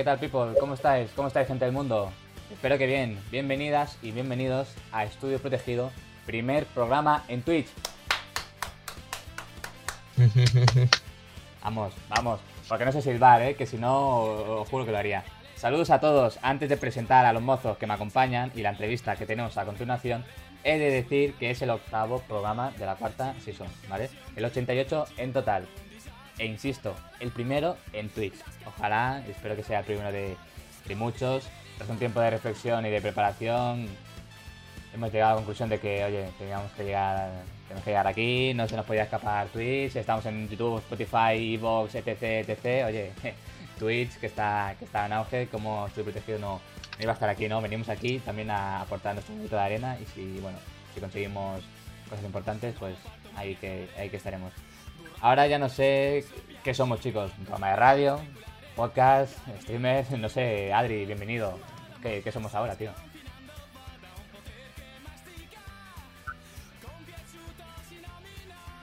¿qué tal people? ¿Cómo estáis? ¿Cómo estáis gente del mundo? Espero que bien. Bienvenidas y bienvenidos a Estudio Protegido, primer programa en Twitch. Vamos, vamos. Porque no sé silbar, ¿eh? Que si no, os juro que lo haría. Saludos a todos. Antes de presentar a los mozos que me acompañan y la entrevista que tenemos a continuación, he de decir que es el octavo programa de la cuarta season, ¿vale? El 88 en total. E insisto, el primero en Twitch. Ojalá, espero que sea el primero de, de muchos. Tras un tiempo de reflexión y de preparación, hemos llegado a la conclusión de que, oye, teníamos que llegar, tenemos que llegar aquí, no se nos podía escapar Twitch, estamos en YouTube, Spotify, Evox, etc, etc. Oye, Twitch, que está, que está en auge, como estoy protegido, no, iba a estar aquí, ¿no? Venimos aquí también a aportar nuestro minuto de arena y si, bueno, si conseguimos cosas importantes, pues ahí que, ahí que estaremos. Ahora ya no sé qué somos, chicos. Programa de radio, podcast, streamers, no sé, Adri, bienvenido. ¿Qué, qué somos ahora, tío?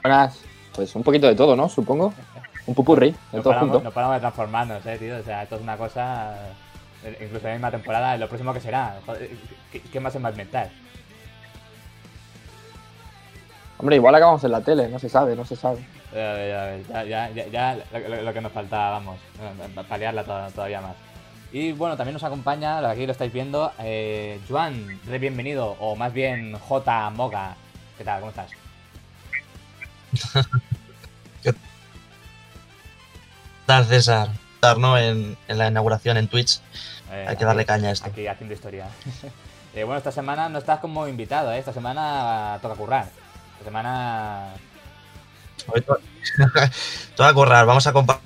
Buenas. Pues un poquito de todo, ¿no? Supongo. Un pupurri, de No todo paramos, junto. no paramos de transformarnos, eh, tío. O sea, esto es una cosa. Incluso en la misma temporada, lo próximo que será. Joder, ¿qué, qué más va a inventar? Hombre, igual acabamos en la tele, no se sabe, no se sabe. Ya, ya, ya, ya lo, que nos falta, vamos, eh, paliarla to- todavía más. Y bueno, también nos acompaña, aquí lo estáis viendo, eh, Juan, re bienvenido, o más bien J. Moga. ¿Qué tal? ¿Cómo estás? tal, César? Estar, ¿no? En, en la inauguración en Twitch. Eh, Hay que darle aquí- caña a esto. Aquí haciendo historia. Eh, bueno, esta semana no estás como invitado, ¿eh? Esta semana toca currar. Esta semana... Te va a currar, vamos a compa-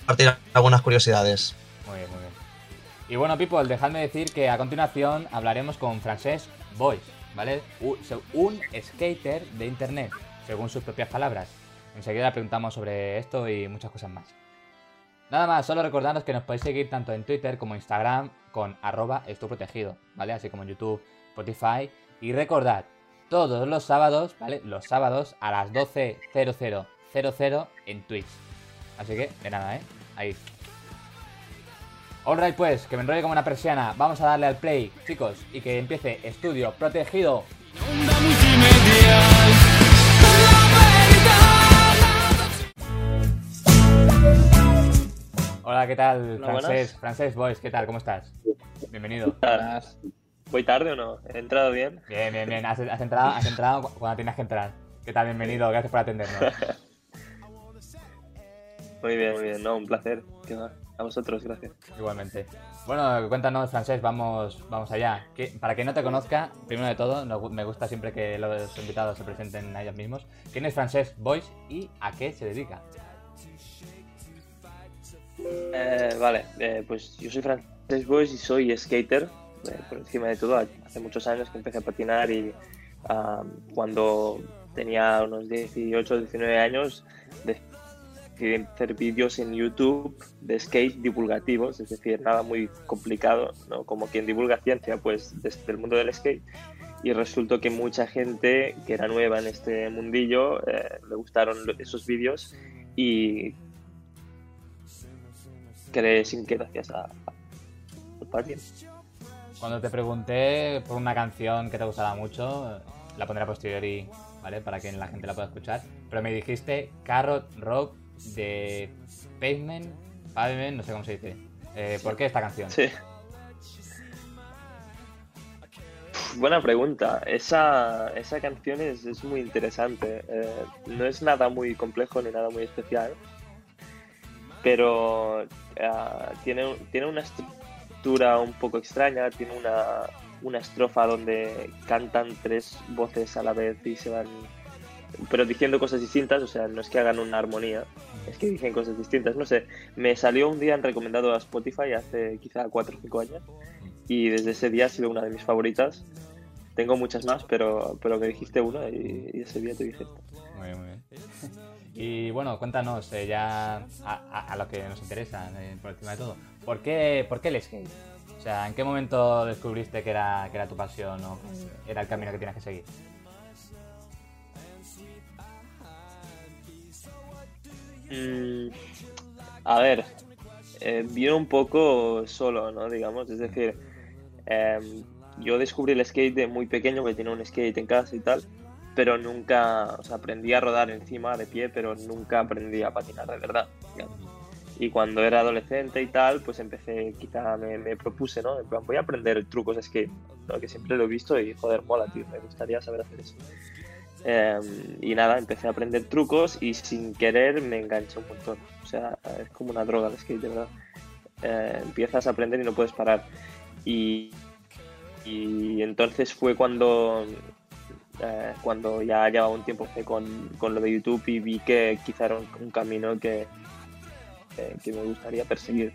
compartir algunas curiosidades. Muy bien, muy bien. Y bueno, people, dejadme decir que a continuación hablaremos con Francesc Boys, ¿vale? Un skater de internet, según sus propias palabras. Enseguida preguntamos sobre esto y muchas cosas más. Nada más, solo recordaros que nos podéis seguir tanto en Twitter como Instagram con arroba protegido, ¿vale? Así como en YouTube, Spotify. Y recordad, todos los sábados, ¿vale? Los sábados a las 12.00 en Twitch. Así que, de nada, ¿eh? Ahí. Alright pues, que me enrolle como una persiana. Vamos a darle al play, chicos, y que empiece Estudio Protegido. Hola, ¿qué tal? Francés. Francés Boys, ¿qué tal? ¿Cómo estás? Bienvenido. Buenas. ¿Voy tarde o no? ¿He entrado bien? Bien, bien, bien. Has, has entrado, has entrado cu- cuando tienes que entrar. ¿Qué tal? Bienvenido, gracias por atendernos. Muy bien, muy bien. No, un placer. ¿Qué va? A vosotros, gracias. Igualmente. Bueno, cuéntanos, Francés, vamos, vamos allá. Que- para quien no te conozca, primero de todo, gu- me gusta siempre que los invitados se presenten a ellos mismos. ¿Quién es Francés Boys y a qué se dedica? Eh, vale, eh, pues yo soy Frances Boys y soy skater. Eh, por encima de todo, hace muchos años que empecé a patinar y ah, cuando tenía unos 18, 19 años decidí hacer vídeos en YouTube de skate divulgativos, es decir, nada muy complicado, ¿no? como quien divulga ciencia, pues desde el mundo del skate. Y resultó que mucha gente que era nueva en este mundillo eh, le gustaron esos vídeos y creé sin que gracias a, a alguien. Cuando te pregunté por una canción que te gustaba mucho, la pondré a posteriori, ¿vale? Para que la gente la pueda escuchar. Pero me dijiste Carrot Rock de Pavement, Pavement, no sé cómo se dice. Eh, ¿Por qué esta canción? Sí. Buena pregunta. Esa, esa canción es, es muy interesante. Eh, no es nada muy complejo ni nada muy especial, pero ah, tiene, tiene una estructura un poco extraña, tiene una, una estrofa donde cantan tres voces a la vez y se van, pero diciendo cosas distintas, o sea, no es que hagan una armonía, es que dicen cosas distintas. No sé, me salió un día en recomendado a Spotify hace quizá 4 o 5 años y desde ese día ha sido una de mis favoritas. Tengo muchas más, pero, pero me dijiste una y, y ese día te dije. Muy bien, muy bien. Y bueno, cuéntanos eh, ya a, a- a lo que nos interesa, eh, por encima de todo. ¿Por qué, ¿Por qué el skate? O sea, ¿en qué momento descubriste que era, que era tu pasión o que era el camino que tienes que seguir? Mm, a ver, eh, vino un poco solo, ¿no? Digamos, es decir, em, yo descubrí el skate de muy pequeño, que tenía un skate en casa y tal, pero nunca, o sea, aprendí a rodar encima de pie, pero nunca aprendí a patinar de verdad. Y cuando era adolescente y tal, pues empecé, quizá me, me propuse, ¿no? En plan, voy a aprender trucos de skate, ¿no? que siempre lo he visto y joder, mola, tío, me gustaría saber hacer eso. Eh, y nada, empecé a aprender trucos y sin querer me enganché un montón. O sea, es como una droga el skate, de verdad. Eh, empiezas a aprender y no puedes parar. Y, y entonces fue cuando, eh, cuando ya llevaba un tiempo con, con lo de YouTube y vi que quizá era un, un camino que, que, que me gustaría perseguir.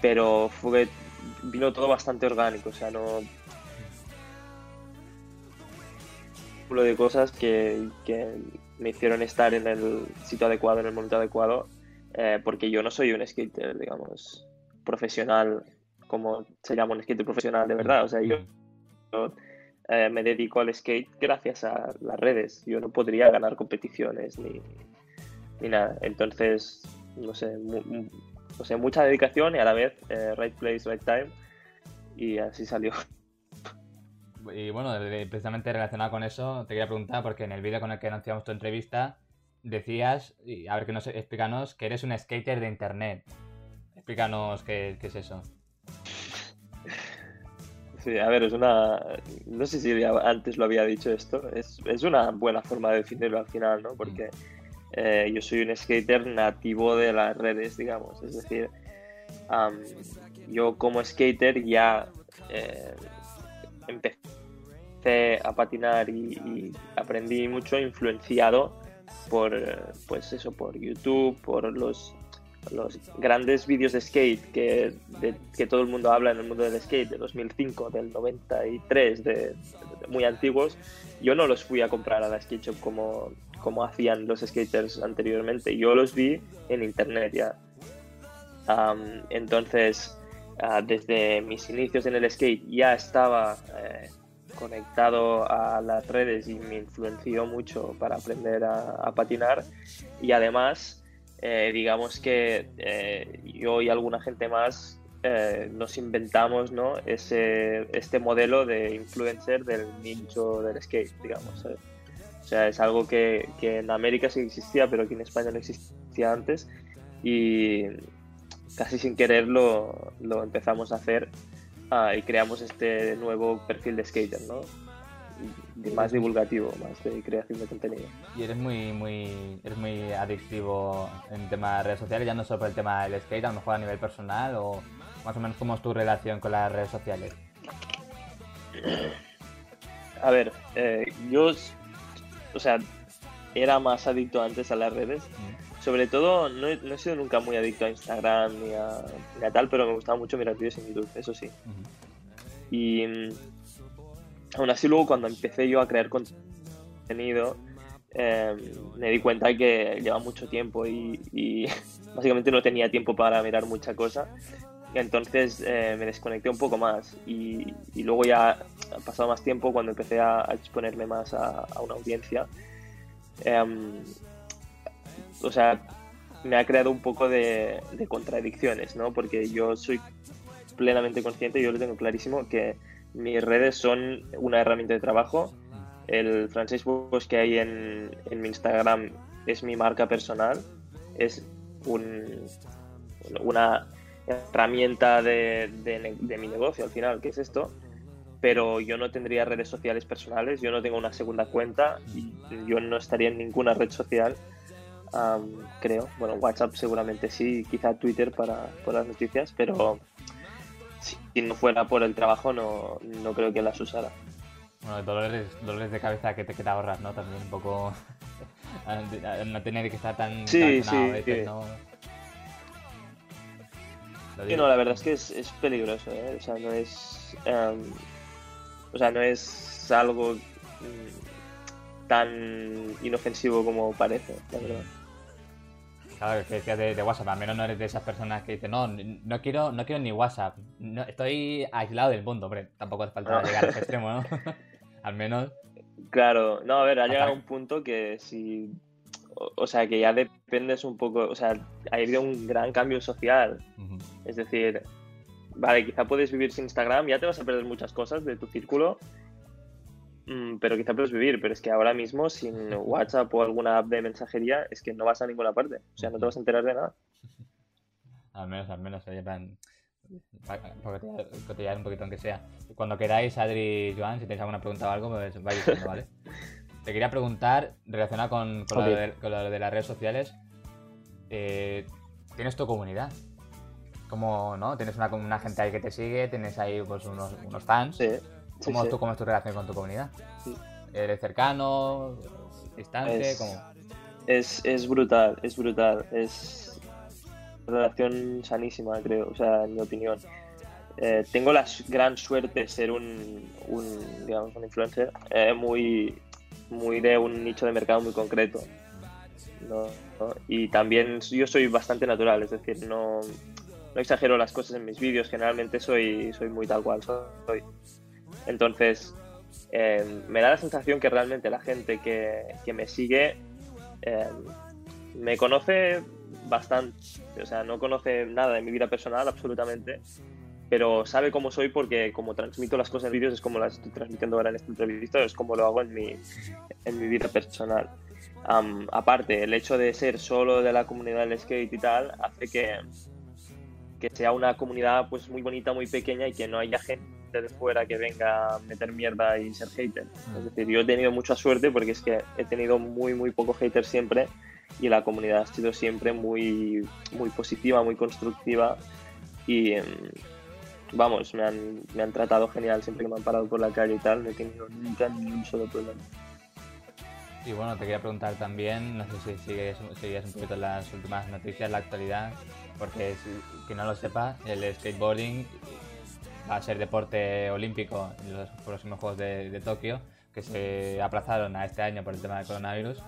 Pero fue vino todo bastante orgánico, o sea, no cúmulo de cosas que, que me hicieron estar en el sitio adecuado, en el momento adecuado, eh, porque yo no soy un skater, digamos, profesional, como se llama un skater profesional de verdad. O sea, yo, yo, eh, me dedico al skate gracias a las redes. Yo no podría ganar competiciones ni, ni nada. Entonces, no sé, mu- mu- o sea, mucha dedicación y a la vez eh, right place, right time. Y así salió. Y bueno, precisamente relacionado con eso, te quería preguntar, porque en el vídeo con el que anunciamos tu entrevista, decías, y a ver que nos explícanos, que eres un skater de internet. Explícanos qué, qué es eso. A ver, es una. No sé si antes lo había dicho esto. Es, es una buena forma de definirlo al final, ¿no? Porque eh, yo soy un skater nativo de las redes, digamos. Es decir, am, yo como skater ya eh, empecé a patinar y, y aprendí mucho influenciado por, pues eso, por YouTube, por los los grandes vídeos de skate que, que todo el mundo habla en el mundo del skate, de 2005, del 93, de, de muy antiguos, yo no los fui a comprar a la skate shop como, como hacían los skaters anteriormente, yo los vi en internet ya. Entonces, ah, desde mis inicios en el skate ya estaba eh, conectado a las redes y me influenció mucho para aprender a patinar y además eh, digamos que eh, yo y alguna gente más eh, nos inventamos ¿no? Ese, este modelo de influencer del nicho del skate, digamos. O sea, es algo que, que en América sí existía, pero aquí en España no existía antes y casi sin querer lo, lo empezamos a hacer ah, y creamos este nuevo perfil de skater, ¿no? Más divulgativo, más de creación de contenido. Y eres muy, muy, eres muy adictivo en temas de redes sociales, ya no solo por el tema del skate, a lo mejor a nivel personal, o más o menos cómo es tu relación con las redes sociales. A ver, eh, yo, o sea, era más adicto antes a las redes. Mm. Sobre todo, no he, no he sido nunca muy adicto a Instagram ni a, ni a tal, pero me gustaba mucho mirar vídeos en YouTube, eso sí. Y aún así luego cuando empecé yo a crear contenido, eh, me di cuenta que lleva mucho tiempo y, y básicamente no tenía tiempo para mirar mucha cosa. Entonces eh, me desconecté un poco más y, y luego ya ha pasado más tiempo cuando empecé a, a exponerme más a, a una audiencia. Em, o sea, me ha creado un poco de, de contradicciones, ¿no? Porque yo soy plenamente consciente, yo lo tengo clarísimo, que mis redes son una herramienta de trabajo. El francés Bosch que hay en, en mi Instagram es mi marca personal, es un, una herramienta de, de mi negocio al final, que es esto. Pero yo no tendría redes sociales personales, yo no tengo una segunda cuenta yo no estaría en ninguna red social, am, creo. Bueno, WhatsApp seguramente sí, quizá Twitter para, por las noticias, pero si no fuera por el trabajo no, no creo que las usara. Bueno, dolores, dolores de cabeza que te, que te ahorras, ¿no? También un poco no tener que estar tan Sí, sí, a veces, ¿no? Sí, no, la verdad es que es, es peligroso, ¿eh? O sea, no es. em, o sea, no es algo mm, tan inofensivo como parece, la verdad. Claro, que decías de, de WhatsApp, al menos no eres de esas personas que dicen, no, no quiero, no quiero ni WhatsApp, no, estoy aislado del mundo, hombre, tampoco hace falta No. llegar a ese extremo, ¿no? al menos, Claro, no, a ver, ha Hasta- llegado un punto que si. O, o sea, que ya dependes un poco. O sea, ha habido un gran cambio social Es decir, vale, quizá puedes vivir sin Instagram, ya te vas a perder muchas cosas de tu círculo, pero quizá puedes vivir, pero es que ahora mismo sin WhatsApp o alguna app de mensajería es que no vas a ninguna parte, o sea, no te vas a enterar de nada. Al menos, al menos, oye, plan, pa- pa cotillar- un poquito aunque sea. Cuando queráis, Adri y Joan, si tenéis alguna pregunta o algo, pues vais diciendo, ¿vale? Te quería preguntar, relacionado con, con, lo, de, con lo de las redes sociales, eh, ¿tienes tu comunidad? ¿Cómo, no? ¿Tienes una, una gente ahí que te sigue? ¿Tienes ahí pues, unos, unos fans? Sí, ¿Cómo, sí. tú- ¿Cómo es tu relación con tu comunidad? Sí. ¿Eres cercano? ¿Distante? Es- ¿Cómo? Es, es brutal, es brutal. Es una relación sanísima, creo, o sea, en mi opinión. Eh, tengo la gran suerte de ser un, un, digamos, un influencer eh, muy, muy de un nicho de mercado muy concreto. ¿no? ¿no? Y también yo soy bastante natural, es decir, no, no exagero las cosas en mis vídeos, generalmente soy, soy muy tal cual soy. Entonces, eh, me da la sensación que realmente la gente que, me sigue eh, me conoce bastante, o sea, no conoce nada de mi vida personal absolutamente, pero sabe cómo soy porque como transmito las cosas en vídeos es como las estoy transmitiendo ahora en esta entrevista, es como lo hago en mi, en mi vida personal. Am, aparte, el hecho de ser solo de la comunidad del skate y tal hace que, que sea una comunidad pues muy bonita, muy pequeña y que no haya gente de fuera que venga a meter mierda y ser hater. Es decir, yo he tenido mucha suerte porque es que he tenido muy, muy poco hater siempre y la comunidad ha sido siempre muy, muy positiva, muy constructiva y em, vamos, me han, me han tratado genial siempre que me han parado por la calle y tal, no he tenido nunca ni un solo problema. Y bueno, te quería preguntar también, no sé si sigues, sigues un poquito las últimas noticias, la actualidad, porque si, que no lo sepa, el skateboarding va a ser deporte olímpico en los próximos Juegos de, de Tokio, que se aplazaron a este año por el tema del coronavirus.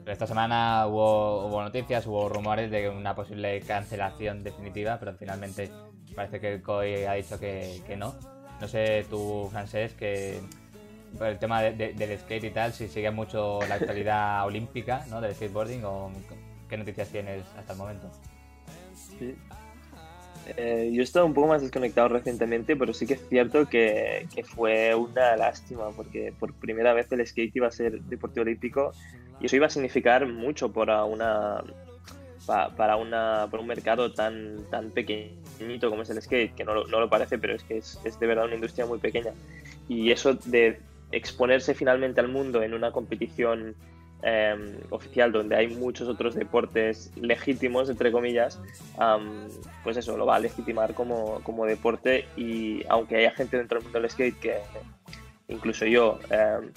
Pero esta semana hubo, hubo noticias, hubo rumores de una posible cancelación definitiva, pero finalmente parece que el COI ha dicho que, que no. No sé tú, Francés, que por el tema de- de- del skate y tal, si sigue mucho la actualidad olímpica ¿no? del skateboarding o qué noticias tienes hasta el momento. Sí. Eh, yo he estado un poco más desconectado recientemente, pero sí que es cierto que, que fue una lástima, porque por primera vez el skate iba a ser deporte olímpico y eso iba a significar mucho para una pa- para una para un mercado tan tan pequeñito como es el skate, que no, no lo parece, pero es que es, es de verdad una industria muy pequeña. Y eso de exponerse finalmente al mundo en una competición eh, oficial donde hay muchos otros deportes legítimos, entre comillas, pues eso, lo va a legitimar como, como deporte y aunque haya gente dentro del mundo del skate que incluso yo em,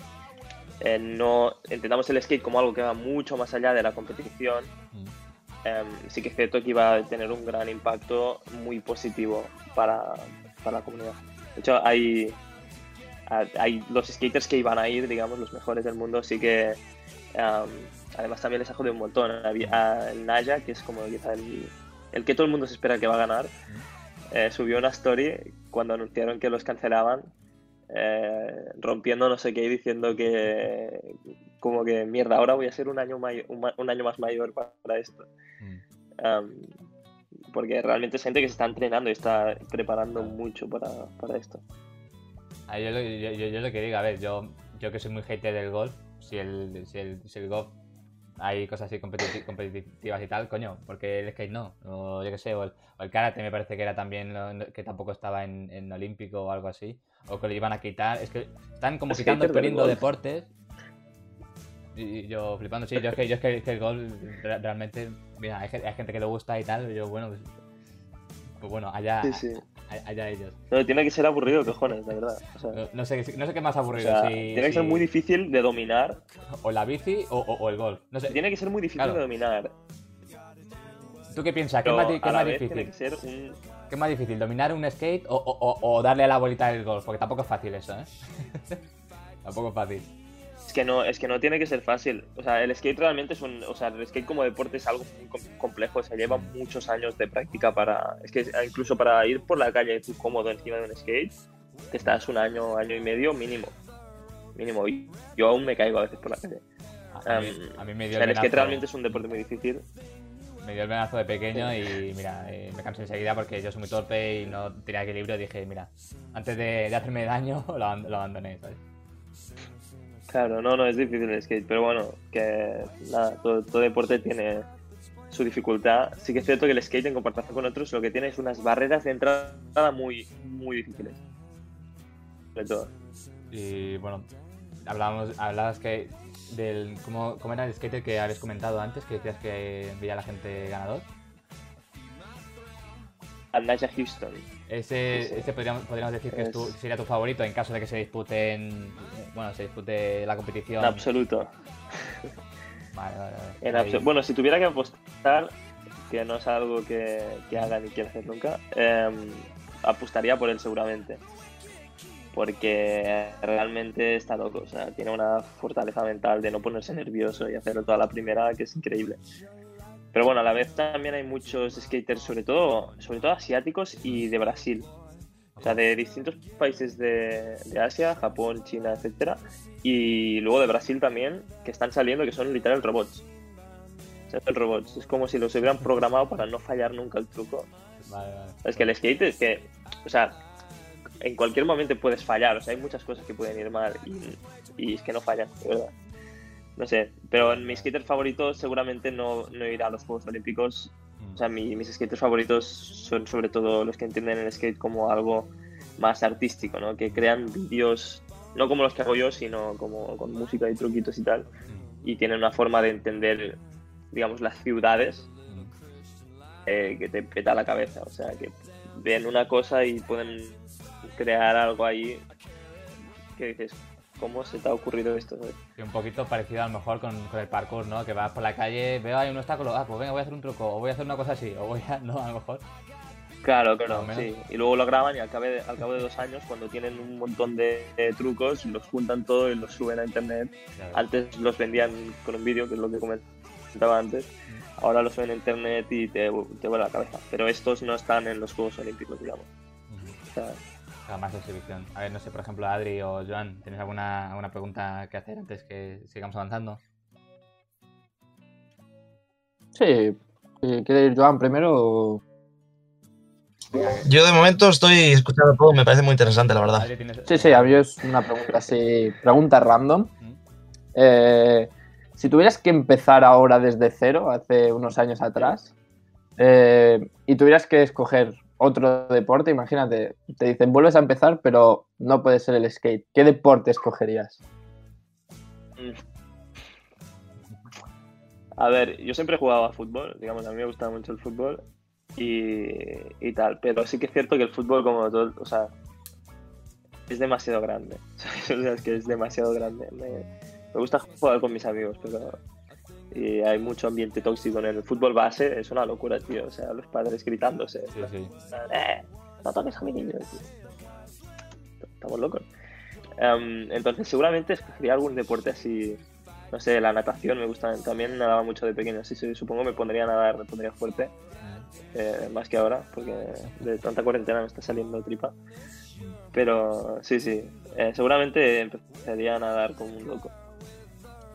eh, no entendamos el skate como algo que va mucho más allá de la competición, em, sí que es cierto que iba a tener un gran impacto muy positivo para, para la comunidad. De hecho, hay, hay los skaters que iban a ir, digamos, los mejores del mundo, sí que em, además también les ha jodido un montón. El Naya, que es como quizá el, el que todo el mundo se espera que va a ganar, eh, subió una story cuando anunciaron que los cancelaban, eh, rompiendo no sé qué y diciendo que como que mierda, ahora voy a ser un año, un, año más mayor para, para esto. Um, porque realmente es gente que se está entrenando y está preparando mucho para, para esto. Ah, yo, lo, yo, yo- yo lo que digo, a ver, yo, yo que soy muy hater del golf, si el, si el, si el golf hay cosas así competiti- competitivas y tal, coño, porque el skate no, o yo que sé, o el, o el karate me parece que era también, lo- que tampoco estaba en, en olímpico o algo así, o que lo iban a quitar, es que están como Es quitando y golf. deportes, y y yo flipando, sí, yo es que, yo es que, es que el golf re- realmente, mira, hay, gen- hay gente que le gusta y tal, yo bueno, pues, pues bueno, allá, Sí, sí. A- allá ellos. No, tiene que ser aburrido, cojones, de verdad. O sea, No, no sé, no sé qué más o aburrido, sea, si- tiene que ser muy difícil de dominar. o la bici o, o- o el golf. No sé, Tiene que ser muy difícil Claro. de dominar. ¿tú qué piensas? ¿Qué más, qué más difícil? tiene que ser un, ¿Qué más difícil? ¿Dominar un skate o- o darle a la bolita del golf? Porque tampoco es fácil eso, ¿eh? tampoco es fácil. Es que no, es que no tiene que ser fácil. O sea, el skate realmente es un, o sea, el skate como deporte es algo muy com- complejo. O sea, lleva muchos años de práctica para, es que incluso para ir por la calle tú cómodo encima de un skate, te estás un año, año y medio mínimo, mínimo. Y yo aún me caigo a veces por la calle. A, a mí, Um, a mí me O dio sea, el venazo- skate realmente es un deporte muy difícil. me dio el venazo de pequeño y mira, eh, me cansé enseguida porque yo soy muy torpe y no tenía equilibrio. Dije, mira, antes de, de hacerme daño, lo, lo abandoné. ¿sabes? Claro, no, no, es difícil el skate, pero bueno, que nada, todo, todo deporte tiene su dificultad. Sí que es cierto que el skate en comparación con otros lo que tiene es unas barreras de entrada muy, muy difíciles. Sobre todo. Y bueno, hablábamos, hablabas que del cómo, cómo era el skater que habías comentado antes, que decías que veía a la gente ganador. Anaja Houston. Ese, Sí, sí. ese podríamos, podríamos decir que es tu- Es- sería tu favorito en caso de que se disputen, bueno, se dispute la competición. En absoluto. Vale, vale, vale. En abso- Bueno, si tuviera que apostar, que no es algo que, que haga ni quiera hacer nunca, em, apostaría por él seguramente. Porque realmente está loco, o sea, tiene una fortaleza mental de no ponerse nervioso y hacerlo toda la primera, que es increíble. Pero bueno, a la vez también hay muchos skaters, sobre todo, sobre todo asiáticos y de Brasil. O sea, de distintos países de, de Asia, Japón, China, etcétera, y luego de Brasil también, que están saliendo, que son literal robots. O sea, robots. Es como si los hubieran programado para no fallar nunca el truco. Vale, vale. Es que el skate es que, o sea, en cualquier momento puedes fallar. O sea, hay muchas cosas que pueden ir mal y, y es que no fallan, de verdad. No sé, pero en mis skaters favoritos seguramente no, no irá a los Juegos Olímpicos. O sea, mi- mis skaters favoritos son sobre todo los que entienden el skate como algo más artístico, ¿no? Que crean vídeos, no como los que hago yo, sino como con música y truquitos y tal. Y tienen una forma de entender, digamos, las ciudades eh, que te peta la cabeza. O sea, que ven una cosa y pueden crear algo ahí que dices, ¿cómo se te ha ocurrido esto? Sí, un poquito parecido a lo mejor con, con el parkour, ¿no? Que vas por la calle, veo hay un obstáculo, ah, pues venga, voy a hacer un truco, o voy a hacer una cosa así, o voy a, no, a lo mejor. Claro, claro, sí. Y luego lo graban y al cabo, de, al cabo de dos años, cuando tienen un montón de, de trucos, los juntan todo y los suben a internet. Ves. Antes los vendían con un vídeo, que es lo que comentaba antes. Ahora los suben a internet y te, te vuela la cabeza. Pero estos no están en los Juegos Olímpicos, digamos. O sea, sea, más exhibición. A ver, no sé, por ejemplo, Adri o Joan, ¿tenéis alguna, alguna pregunta que hacer antes que sigamos avanzando? Sí. sí, ¿Quiere ir Joan primero? Yo de momento estoy escuchando todo, me parece muy interesante, la verdad. Adri, ¿tienes- Sí, sí, a mí es una pregunta así, pregunta random. Eh, si tuvieras que empezar ahora desde cero, hace unos años atrás, eh, y tuvieras que escoger otro deporte, imagínate, te dicen vuelves a empezar, pero no puede ser el skate. ¿Qué deporte escogerías? A ver, yo siempre he jugado a fútbol, digamos, a mí me gusta mucho el fútbol y, y tal, pero sí que es cierto que el fútbol como todo, o sea, es demasiado grande, o sea, es que es demasiado grande. Me, me gusta jugar con mis amigos, pero y hay mucho ambiente tóxico en el fútbol base, es una locura, tío, o sea, los padres gritándose, Sí, sí. "Eh, no toques a mi niño, tío". Estamos locos. Em, entonces, seguramente escogería algún deporte así. No sé, la natación me gusta. También nadaba mucho de pequeño. Así que supongo me pondría a nadar, me pondría fuerte. eh, más que ahora, porque de tanta cuarentena me está saliendo tripa. Pero sí, sí. eh, seguramente empezaría a nadar como un loco.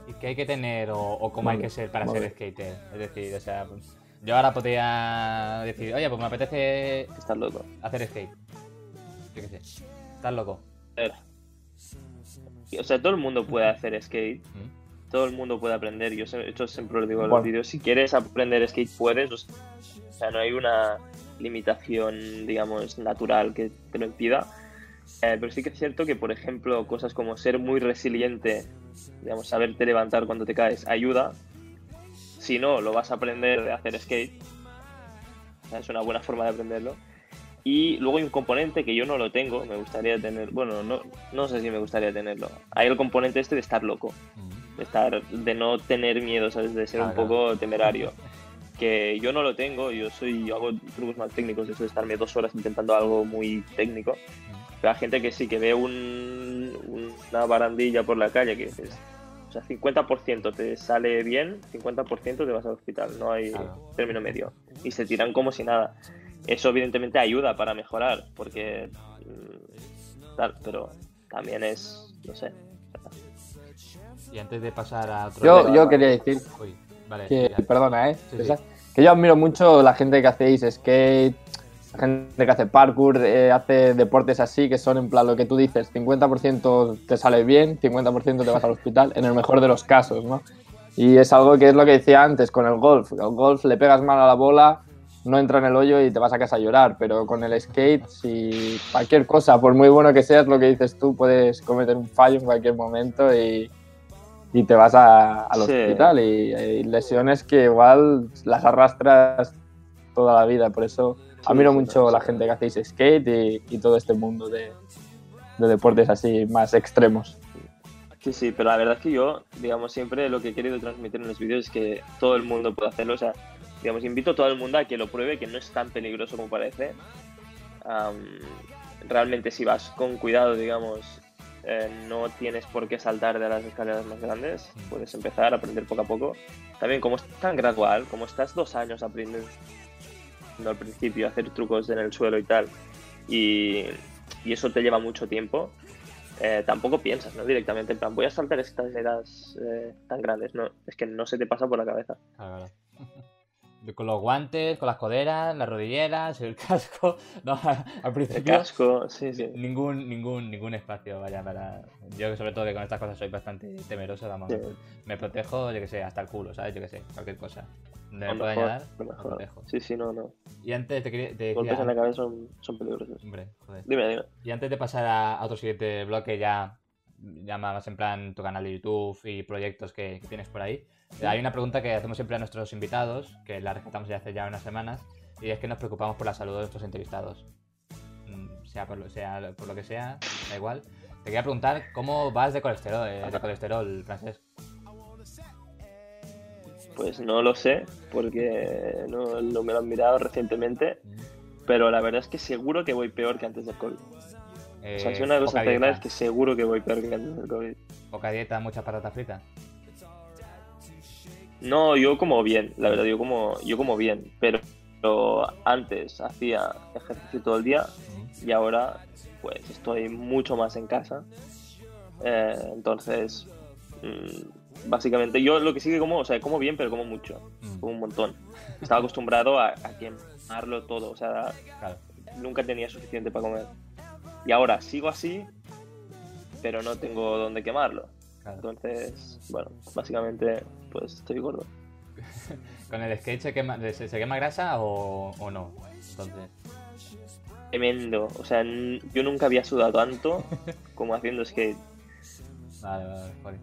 ¿Y qué hay que tener o, o cómo hay que ser para vale. ser skater? Es decir, o sea, pues, yo ahora podría decir, oye, pues me apetece Estás loco. hacer skate. Yo qué sé. ¿Estás loco? O sea, todo el mundo puede hacer skate. ¿Mm? todo el mundo puede aprender. Yo esto siempre lo digo en Bueno. los vídeos. Si quieres aprender skate, puedes. O sea, no hay una limitación, digamos, natural que te lo impida. Eh, pero sí que es cierto que, por ejemplo, cosas como ser muy resiliente, digamos, saberte levantar cuando te caes, ayuda. Si no, lo vas a aprender de hacer skate. O sea, es una buena forma de aprenderlo. Y luego hay un componente que yo no lo tengo, me gustaría tener, bueno, no, no sé si me gustaría tenerlo. Hay el componente este de estar loco Mm. de estar de no tener miedo sabes de ser un Claro. poco temerario que yo no lo tengo yo soy yo hago trucos más técnicos eso de estarme dos horas intentando algo muy técnico pero hay gente que sí que ve un, una barandilla por la calle que dices o sea 50% te sale bien 50% te vas al hospital no hay Claro. término medio y se tiran como si nada eso evidentemente ayuda para mejorar porque mm, tal pero también es no sé Y antes de pasar a otro Yo, tema- yo quería decir Uy, vale. que, perdona, ¿eh? Sí, que yo admiro mucho la gente que hacéis skate, la gente que hace parkour, eh, hace deportes así, que son en plan lo que tú dices, 50% te sale bien, 50% te vas al hospital, en el mejor de los casos, ¿no? Y es algo que es lo que decía antes con el golf. El golf le pegas mal a la bola, no entra en el hoyo y te vas a casa a llorar, pero con el skate, si cualquier cosa, por muy bueno que seas, lo que dices tú, puedes cometer un fallo en cualquier momento y, y te vas a- al Sí. hospital. Y, y lesiones que igual las arrastras toda la vida. Por eso admiro sí, mucho sí. la gente que hacéis skate y, y todo este mundo de, de deportes así más extremos. Sí, sí, pero la verdad es que yo, digamos, siempre lo que he querido transmitir en los vídeos es que todo el mundo puede hacerlo. O sea, digamos, invito a todo el mundo a que lo pruebe, que no es tan peligroso como parece. Am, realmente, si vas con cuidado, digamos, eh, no tienes por qué saltar de las escaleras más grandes. Puedes empezar a aprender poco a poco. También, como es tan gradual, como estás dos años aprendiendo al principio hacer trucos en el suelo y tal, y, y eso te lleva mucho tiempo eh, tampoco piensas, ¿no? Directamente, en plan, voy a saltar estas escaleras eh, tan grandes, no, es que no se te pasa por la cabeza. Con los guantes, con las coderas, las rodilleras, el casco. No, al El principio. casco, sí, sí. Ningún, ningún, ningún espacio, vaya, para. Yo, sobre todo, que con estas cosas soy bastante temeroso, vamos. Sí. Me protejo, yo que sé, hasta el culo, ¿sabes? Yo que sé, cualquier cosa. Lo me llegar, lo me protejo. Sí, sí, no, no. Y antes te, quería, te Golpes en la decía. cabeza son, son peligrosos. Hombre, joder. Dime, dime. Y antes de pasar a, a otro siguiente bloque, ya, ya más en plan tu canal de YouTube y proyectos que, que tienes por ahí, hay una pregunta que hacemos siempre a nuestros invitados, que la rescatamos ya hace ya unas semanas, y es que nos preocupamos por la salud de nuestros entrevistados. Mm, Sea por lo, sea por lo que sea, da igual. Te quería preguntar cómo vas de colesterol, eh, de colesterol, Francés. Pues no lo sé, porque no, no me lo han mirado recientemente, pero la verdad es que seguro que voy peor que antes del COVID. Eh, o sea, si una cosa poca está clara dieta, es que seguro que voy peor que antes del COVID. poca dieta, muchas patatas fritas. No, yo como bien, la verdad, yo como, yo como bien, pero, pero antes hacía ejercicio todo el día y ahora pues estoy mucho más en casa. Eh, entonces, mm, básicamente yo lo que sí que como, o sea, como bien, pero como mucho, Mm, como un montón. Estaba acostumbrado a, a quemarlo todo, o sea, Claro. nunca tenía suficiente para comer. Y ahora sigo así, pero no tengo dónde quemarlo. Entonces, bueno, básicamente pues estoy gordo. ¿Con el skate se quema, se, se quema grasa o, o no? Entonces, Tremendo, o sea, yo nunca había sudado tanto como haciendo skate. vale, vale, joder.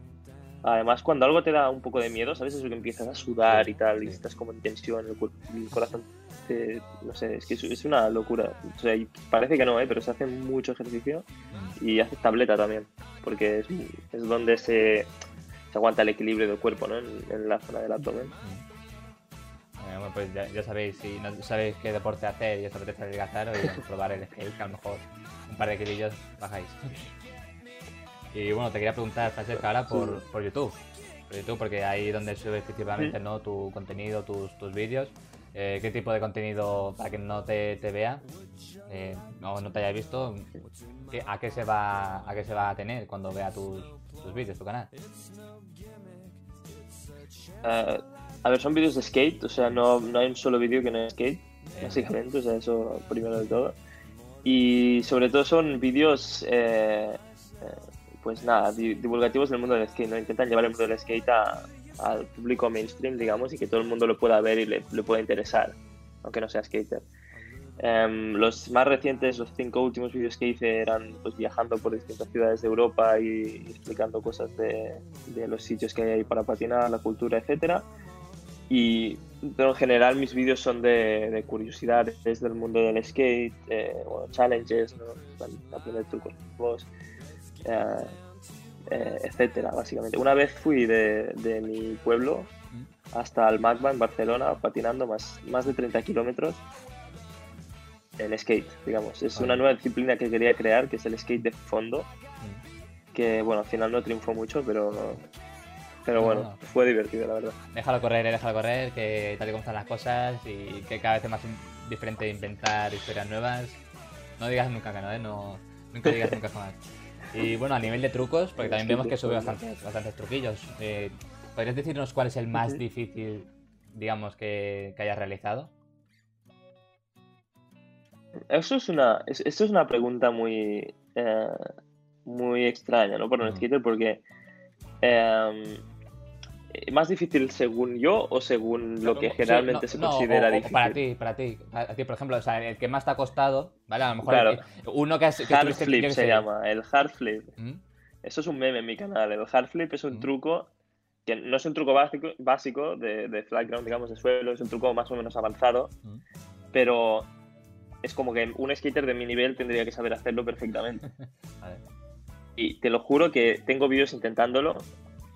Además, cuando algo te da un poco de miedo, ¿sabes? Eso que empiezas a sudar Sí, y tal, y estás como en tensión, el, el corazón, te- no sé, es que es, es una locura. O sea, parece que no, ¿eh? pero se hace mucho ejercicio Mm. y haces tableta también, porque es, es donde se, se aguanta el equilibrio del cuerpo, ¿no? En, en la zona del abdomen. Mm. Bueno, pues ya, ya sabéis, si no sabéis qué deporte hacer y os apetece adelgazar, o probar el skate, que a lo mejor un par de kilillos bajáis. Y bueno, te quería preguntar, Francesca, ahora por, por YouTube. Por YouTube, porque ahí donde subes principalmente Sí. ¿no? tu contenido, tus, tus vídeos. Eh, ¿Qué tipo de contenido para que no te, te vea eh, o no te haya visto? ¿qué- a, qué se va, ¿A qué se va a tener cuando vea tus, tus vídeos, tu canal? Eh, a ver, son vídeos de skate, o sea, no, no hay un solo vídeo que no es skate, básicamente, o sea, eso primero de todo. Y sobre todo son vídeos, eh, eh, pues nada, di- divulgativos del mundo del skate, ¿no? Intentan llevar el mundo del skate a- al público mainstream, digamos, y que todo el mundo lo pueda ver y le, le pueda interesar, aunque no sea skater. Em, los más recientes, los cinco últimos vídeos que hice eran pues viajando por distintas ciudades de Europa y, y explicando cosas de, de los sitios que hay ahí para patinar, la cultura, etcétera. Y pero en general mis vídeos son de, de curiosidades del mundo del skate, eh, bueno, challenges, ¿no? Aprender trucos nuevos, eh, eh, etcétera, básicamente. Una vez fui de, de mi pueblo hasta el Magma en Barcelona patinando más, más de 30 kilómetros en skate, digamos. Es una nueva disciplina que quería crear, que es el skate de fondo, Mm. que bueno, al final no triunfó mucho, pero, pero No, bueno, no. fue divertido, la verdad. Déjalo correr, eh, déjalo correr, que tal y como están las cosas y que cada vez es más diferente inventar historias nuevas. No digas nunca que no, ¿eh? No, nunca digas nunca jamás. Y bueno, a nivel de trucos, porque también vemos que sube bastantes, bastantes truquillos. Eh, ¿Podrías decirnos cuál es el más difícil digamos, que, que hayas realizado? Eso es una, es- esto es una pregunta muy, eh, muy extraña, ¿no? Para un skater, porque eh, más difícil según yo o según lo que Sí, generalmente no, se considera o difícil. Para ti, para ti. Para ti, por ejemplo, o sea, el que más te ha costado, ¿vale? A lo mejor Claro. el uno que, has, que Hard flip se llama, el hard flip. ¿Mm? Eso es un meme en mi canal. El hard flip es un Mm. truco que no es un truco básico, básico de, de flat ground, digamos, de suelo, es un truco más o menos avanzado, Mm. pero es como que un skater de mi nivel tendría que saber hacerlo perfectamente. Vale. Y te lo juro que tengo vídeos intentándolo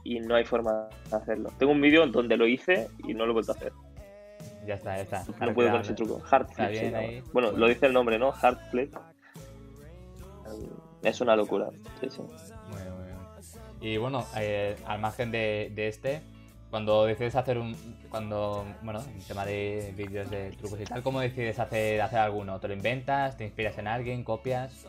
y no hay forma de hacerlo. Tengo un vídeo donde lo hice y no lo he vuelto a hacer. Ya está, ya está. No puedo con ese truco. Hard Está flip se bien llama. ahí. Bueno, lo dice el nombre, ¿no? Hard flip. Um, Es una locura. Sí, sí. Muy bien, muy bien. Y bueno, eh, al margen de, de este, cuando decides hacer un. Cuando. Bueno, en tema de vídeos de trucos y tal, ¿cómo decides hacer, hacer alguno? ¿Te lo inventas? ¿Te inspiras en alguien? ¿Copias?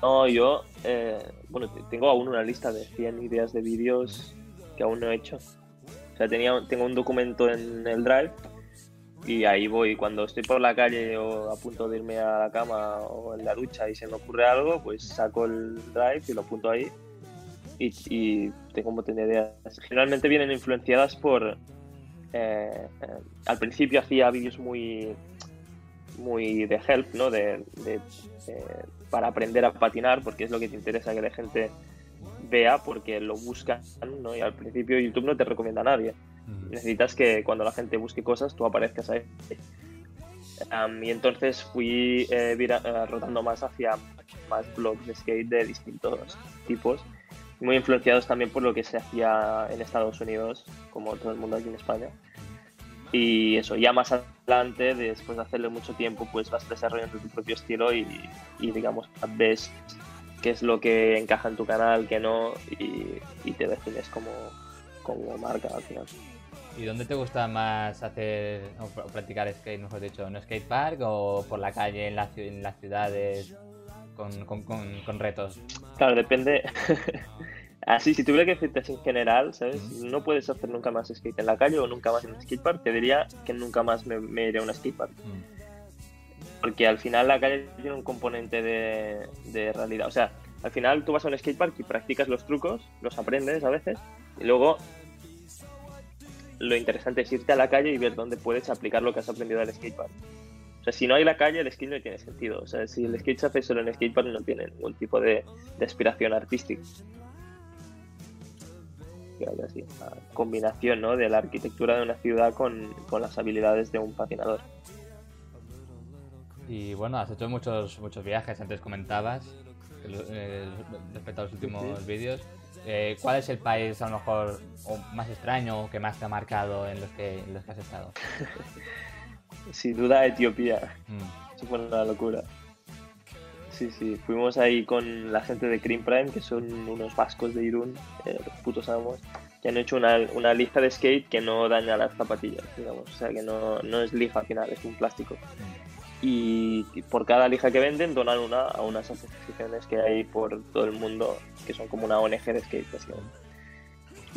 No, yo, eh, bueno, te- tengo aún una lista de 100 ideas de vídeos que aún no he hecho. O sea, tenía, tengo un documento en el Drive y ahí voy. Cuando estoy por la calle o a punto de irme a la cama o en la ducha y se me ocurre algo, pues saco el Drive y lo apunto ahí y, y tengo un montón de ideas. Generalmente vienen influenciadas por... eh, eh, al principio hacía vídeos muy muy de help, ¿no? De, de, eh, para aprender a patinar, porque es lo que te interesa que la gente vea, porque lo buscan, ¿no? Y al principio YouTube no te recomienda a nadie. Mm. Necesitas que cuando la gente busque cosas, tú aparezcas ahí. Y entonces fui eh, vira- eh, rotando más hacia más blogs de skate de distintos tipos, muy influenciados también por lo que se hacía en Estados Unidos, como todo el mundo aquí en España. Y eso, ya más adelante, después de hacerle mucho tiempo, pues vas desarrollando tu propio estilo y, digamos, ves qué es lo que encaja en tu canal, qué no, y, te defines como, como marca al final. ¿Y dónde te gusta más hacer o pr- practicar skate, mejor dicho? ¿En un skatepark o por la calle, en, la en las ciudades, con, con- con- con retos? Claro, depende. Así, si tuviera que decirte así en general, ¿sabes? No puedes hacer nunca más skate en la calle o nunca más en un skatepark. Te diría que nunca más me, me iré a un skatepark. Mm. Porque al final la calle tiene un componente de, de realidad. O sea, al final tú vas a un skatepark y practicas los trucos, los aprendes a veces, y luego lo interesante es irte a la calle y ver dónde puedes aplicar lo que has aprendido del skatepark. Sea, si no hay la calle, el skate no tiene sentido. O sea, si el skate se hace solo en skatepark, no tiene ningún tipo de, de aspiración artística. Que haya así, una combinación ¿no? de la arquitectura de una ciudad con, con las habilidades de un patinador. Y bueno, has hecho muchos, muchos viajes, antes comentabas, eh, respecto a los últimos vídeos. Eh, ¿Cuál es el país a lo mejor o más extraño o que más te ha marcado en los que, en los que has estado? Sin duda, Etiopía. Mm. Eso fue una locura. Sí, sí, fuimos ahí con la gente de Cream Prime, que son unos vascos de Irún, eh, los putos amos, que han hecho una, una lija de skate que no daña las zapatillas, digamos. O sea, que no, no es lija al final, es un plástico. Y por cada lija que venden, donan una a unas asociaciones que hay por todo el mundo, que son como una ONG de skate, básicamente.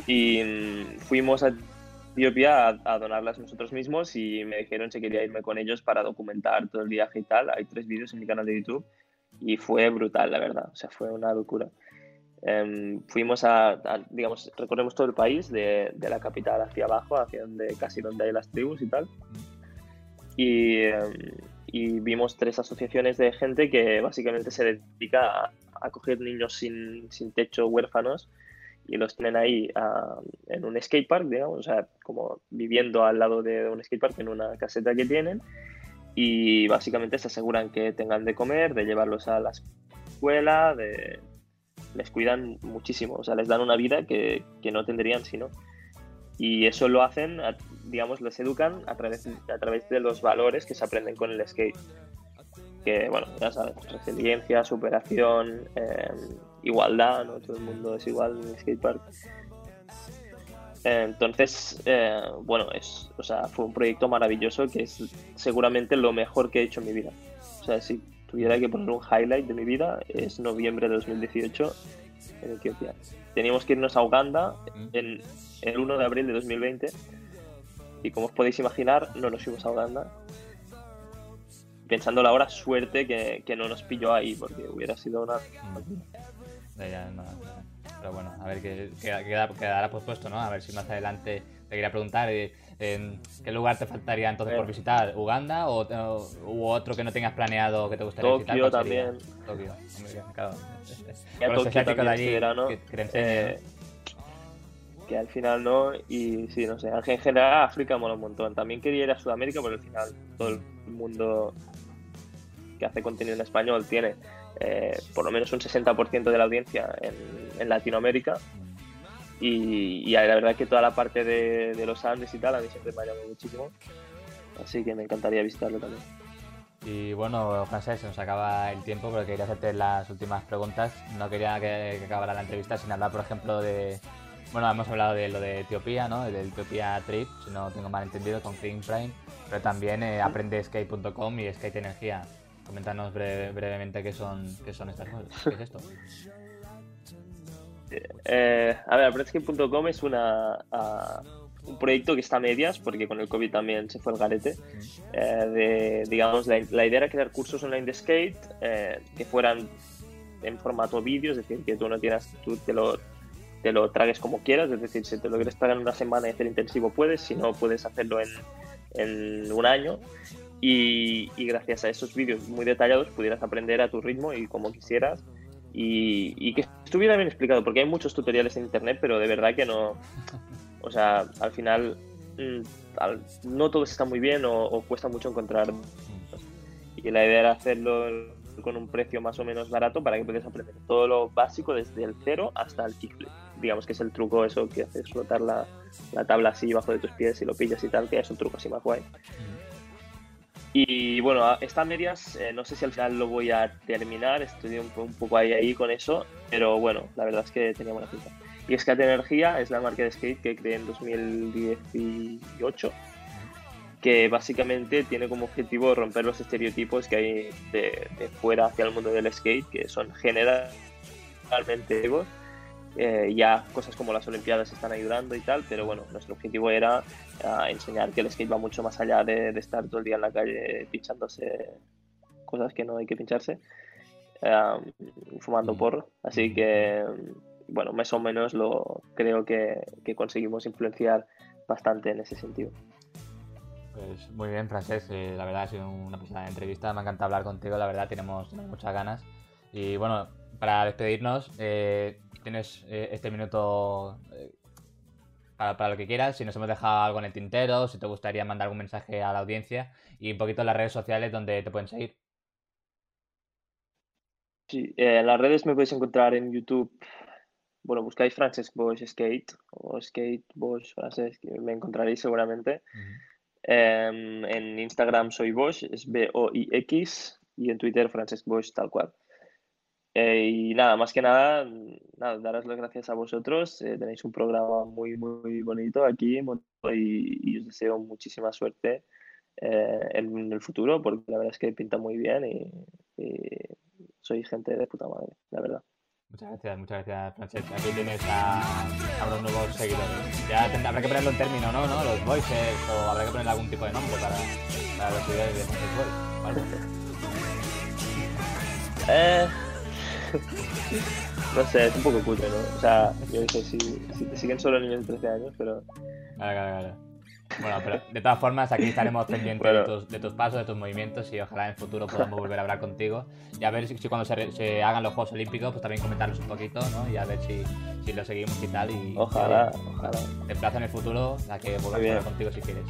Y mm, fuimos a Etiopía a, a donarlas nosotros mismos y me dijeron si quería irme con ellos para documentar todo el viaje y tal. Hay tres vídeos en mi canal de YouTube y fue brutal, la verdad. O sea, fue una locura. Em, fuimos a, a, digamos, recorremos todo el país, de, de la capital hacia abajo, hacia donde casi donde hay las tribus y tal. Y, em, y vimos tres asociaciones de gente que básicamente se dedica a acoger niños sin, sin techo, huérfanos, y los tienen ahí ah, en un skatepark, digamos, o sea, como viviendo al lado de un skatepark en una caseta que tienen, y básicamente se aseguran que tengan de comer, de llevarlos a la escuela, de... les cuidan muchísimo, o sea, les dan una vida que, que no tendrían si no. Y eso lo hacen, digamos, les educan a través, a través de los valores que se aprenden con el skate. Que, bueno, ya sabes, resiliencia, superación, eh, igualdad, ¿no? Todo el mundo es igual en el skatepark. Entonces, eh, bueno, es, o sea, fue un proyecto maravilloso que es seguramente lo mejor que he hecho en mi vida. O sea, si tuviera que poner un highlight de mi vida, es noviembre de 2018 en Etiopía. Teníamos que irnos a Uganda en el 1 de abril de 2020 y como os podéis imaginar, no nos fuimos a Uganda. Pensando la hora, suerte que, que no nos pilló ahí, porque hubiera sido una... Ya, no. Pero bueno, a ver queda- queda- quedará pospuesto, ¿no? A ver si más adelante te quería preguntar eh, en qué lugar te faltaría entonces por Eh. visitar, ¿Uganda o, o- u otro que no tengas planeado que te gustaría visitar? Tokio ¿Cuál sería? también. Tokio, hombre, claro. Tokio de también allí este verano, que, que eh, que al final no, y sí, no sé, en general África mola un montón. También quería ir a Sudamérica, pero al final todo el mundo que hace contenido en español tiene eh, por lo menos un 60% de la audiencia en, en Latinoamérica. ¿no? Y, y la verdad que toda la parte de, de los Andes y tal a mí siempre me ha llamado muchísimo. Así que me encantaría visitarlo también. Y bueno, Francés, se nos acaba el tiempo, pero quería hacerte las últimas preguntas. No quería que, que acabara la entrevista sin hablar, por ejemplo, de. Bueno, hemos hablado de lo de Etiopía, ¿no? Del Etiopía Trip, si no tengo mal entendido, con Clean Prime. Pero también eh, aprendeskate.com y Skate Energía. Coméntanos breve- brevemente qué son, qué son estas cosas. ¿Qué es? Eh, a ver, Aprendescape.com es una, ah, un proyecto que está a medias, porque con el COVID también se fue el garete. Eh, de, digamos, la, la idea era crear cursos online de skate eh, que fueran en formato vídeo, es decir, que tú no tienes, tú te lo, te lo tragues como quieras, es decir, si te lo quieres tragar en una semana y hacer intensivo puedes, si no puedes hacerlo en, en un año. Y, gracias a esos vídeos muy detallados pudieras aprender a tu ritmo y como quisieras y, que estuviera bien explicado, porque hay muchos tutoriales en internet, pero de verdad que no. O sea, al final mm, no todos están muy bien o, cuesta mucho encontrar. Y la idea era hacerlo con un precio más o menos barato para que puedas aprender todo lo básico desde el cero hasta el kickflip. Digamos que es el truco eso que haces flotar la, la tabla así debajo de tus pies y lo pillas y tal, que es un truco así más guay. Y bueno, a medias, eh, no sé si al final lo voy a terminar, estoy un, po- un poco ahí, ahí con eso, pero bueno, la verdad es que tenía buena pinta. Y Skate Energía es la marca de skate que creé en 2018, que básicamente tiene como objetivo romper los estereotipos que hay de, de fuera hacia el mundo del skate, que son generalmente egos. Eh, ya cosas como las Olimpiadas están ayudando y tal, pero bueno, nuestro objetivo era ah, enseñar que el skate va mucho más allá de, de estar todo el día en la calle pinchándose cosas que no hay que pincharse, fumando Mm. porro. Así que, bueno, más o menos lo creo que, que conseguimos influenciar bastante en ese sentido. Pues muy bien, Francés. eh, la verdad ha sido una pesada entrevista. Me ha encantado hablar contigo. La verdad, tenemos muchas ganas. Y bueno, para despedirnos, eh, tienes eh, este minuto eh, para, para lo que quieras. Si nos hemos dejado algo en el tintero, si te gustaría mandar algún mensaje a la audiencia y un poquito las redes sociales donde te pueden seguir. Sí, en las redes me podéis encontrar en YouTube. Bueno, buscáis Francesc Bosch Skate o Skate Bosch Francesc, me encontraréis seguramente. Em, en Instagram soy Bosch, es B-O-I-X, y en Twitter Francesc Bosch, tal cual. Eh, y nada, más que nada, nada, daros las gracias a vosotros. eh, tenéis un programa muy, muy bonito aquí y, y os deseo muchísima suerte eh, en el futuro, porque la verdad es que pinta muy bien y, y soy gente de puta madre, la verdad. Muchas gracias, muchas gracias, Francesc. Aquí tienes a, a unos nuevos seguidores. Ya tendrá- habrá que ponerlo en término, ¿no? ¿no? Los voices, o habrá que ponerle algún tipo de nombre para, para los seguidores de Francesc Boy. o algo. Eh, no sé, es un poco cutre, ¿no? O sea, yo sé, si, si te siguen solo niños de 13 años, pero Claro, claro, claro. Bueno, pero de todas formas, aquí estaremos pendientes de, tus, de tus pasos, de tus movimientos y ojalá en el futuro podamos volver a hablar contigo. Y a ver si, si cuando se, se hagan los Juegos Olímpicos, pues también comentarlos un poquito, ¿no? Y a ver si, si lo seguimos y tal. Y, ojalá, y, ojalá. Te en el futuro a que volvamos a hablar contigo si quieres.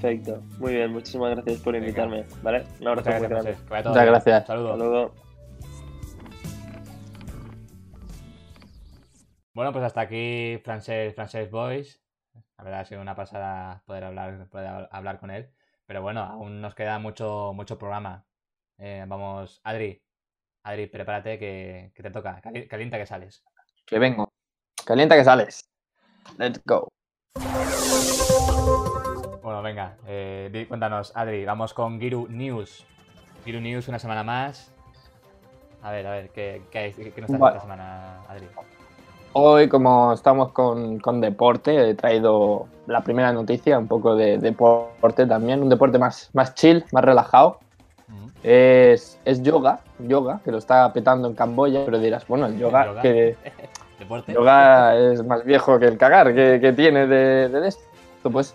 Perfecto. Muy bien, muchísimas gracias por Venga. invitarme, ¿vale? Un abrazo Muchas muy gracias, grande. Francesc. Que vaya todo Muchas bien. gracias. Saludos. Hasta luego. Bueno, pues hasta aquí Francesc, Francesc Boys. La verdad ha sido una pasada poder hablar, poder hab- hablar con él. Pero bueno, aún nos queda mucho, mucho programa. Eh, vamos, Adri. Adri, prepárate que, que te toca. Cali- Calienta que sales. Que vengo. Calienta que sales. Let's go. Bueno, venga, eh, cuéntanos, Adri. Vamos con Giru News. Giru News una semana más. A ver, a ver, ¿qué, qué, hay- qué nos hace Vale. esta semana, Adri? Hoy, como estamos con, con deporte, he traído la primera noticia, un poco de deporte también, un deporte más, más chill, más relajado. Mm. Es, es yoga, yoga, que lo está petando en Camboya, pero dirás, bueno, el yoga, Yoga. que ¿Deporte? yoga es más viejo que el cagar que, que tiene de, de esto. Pues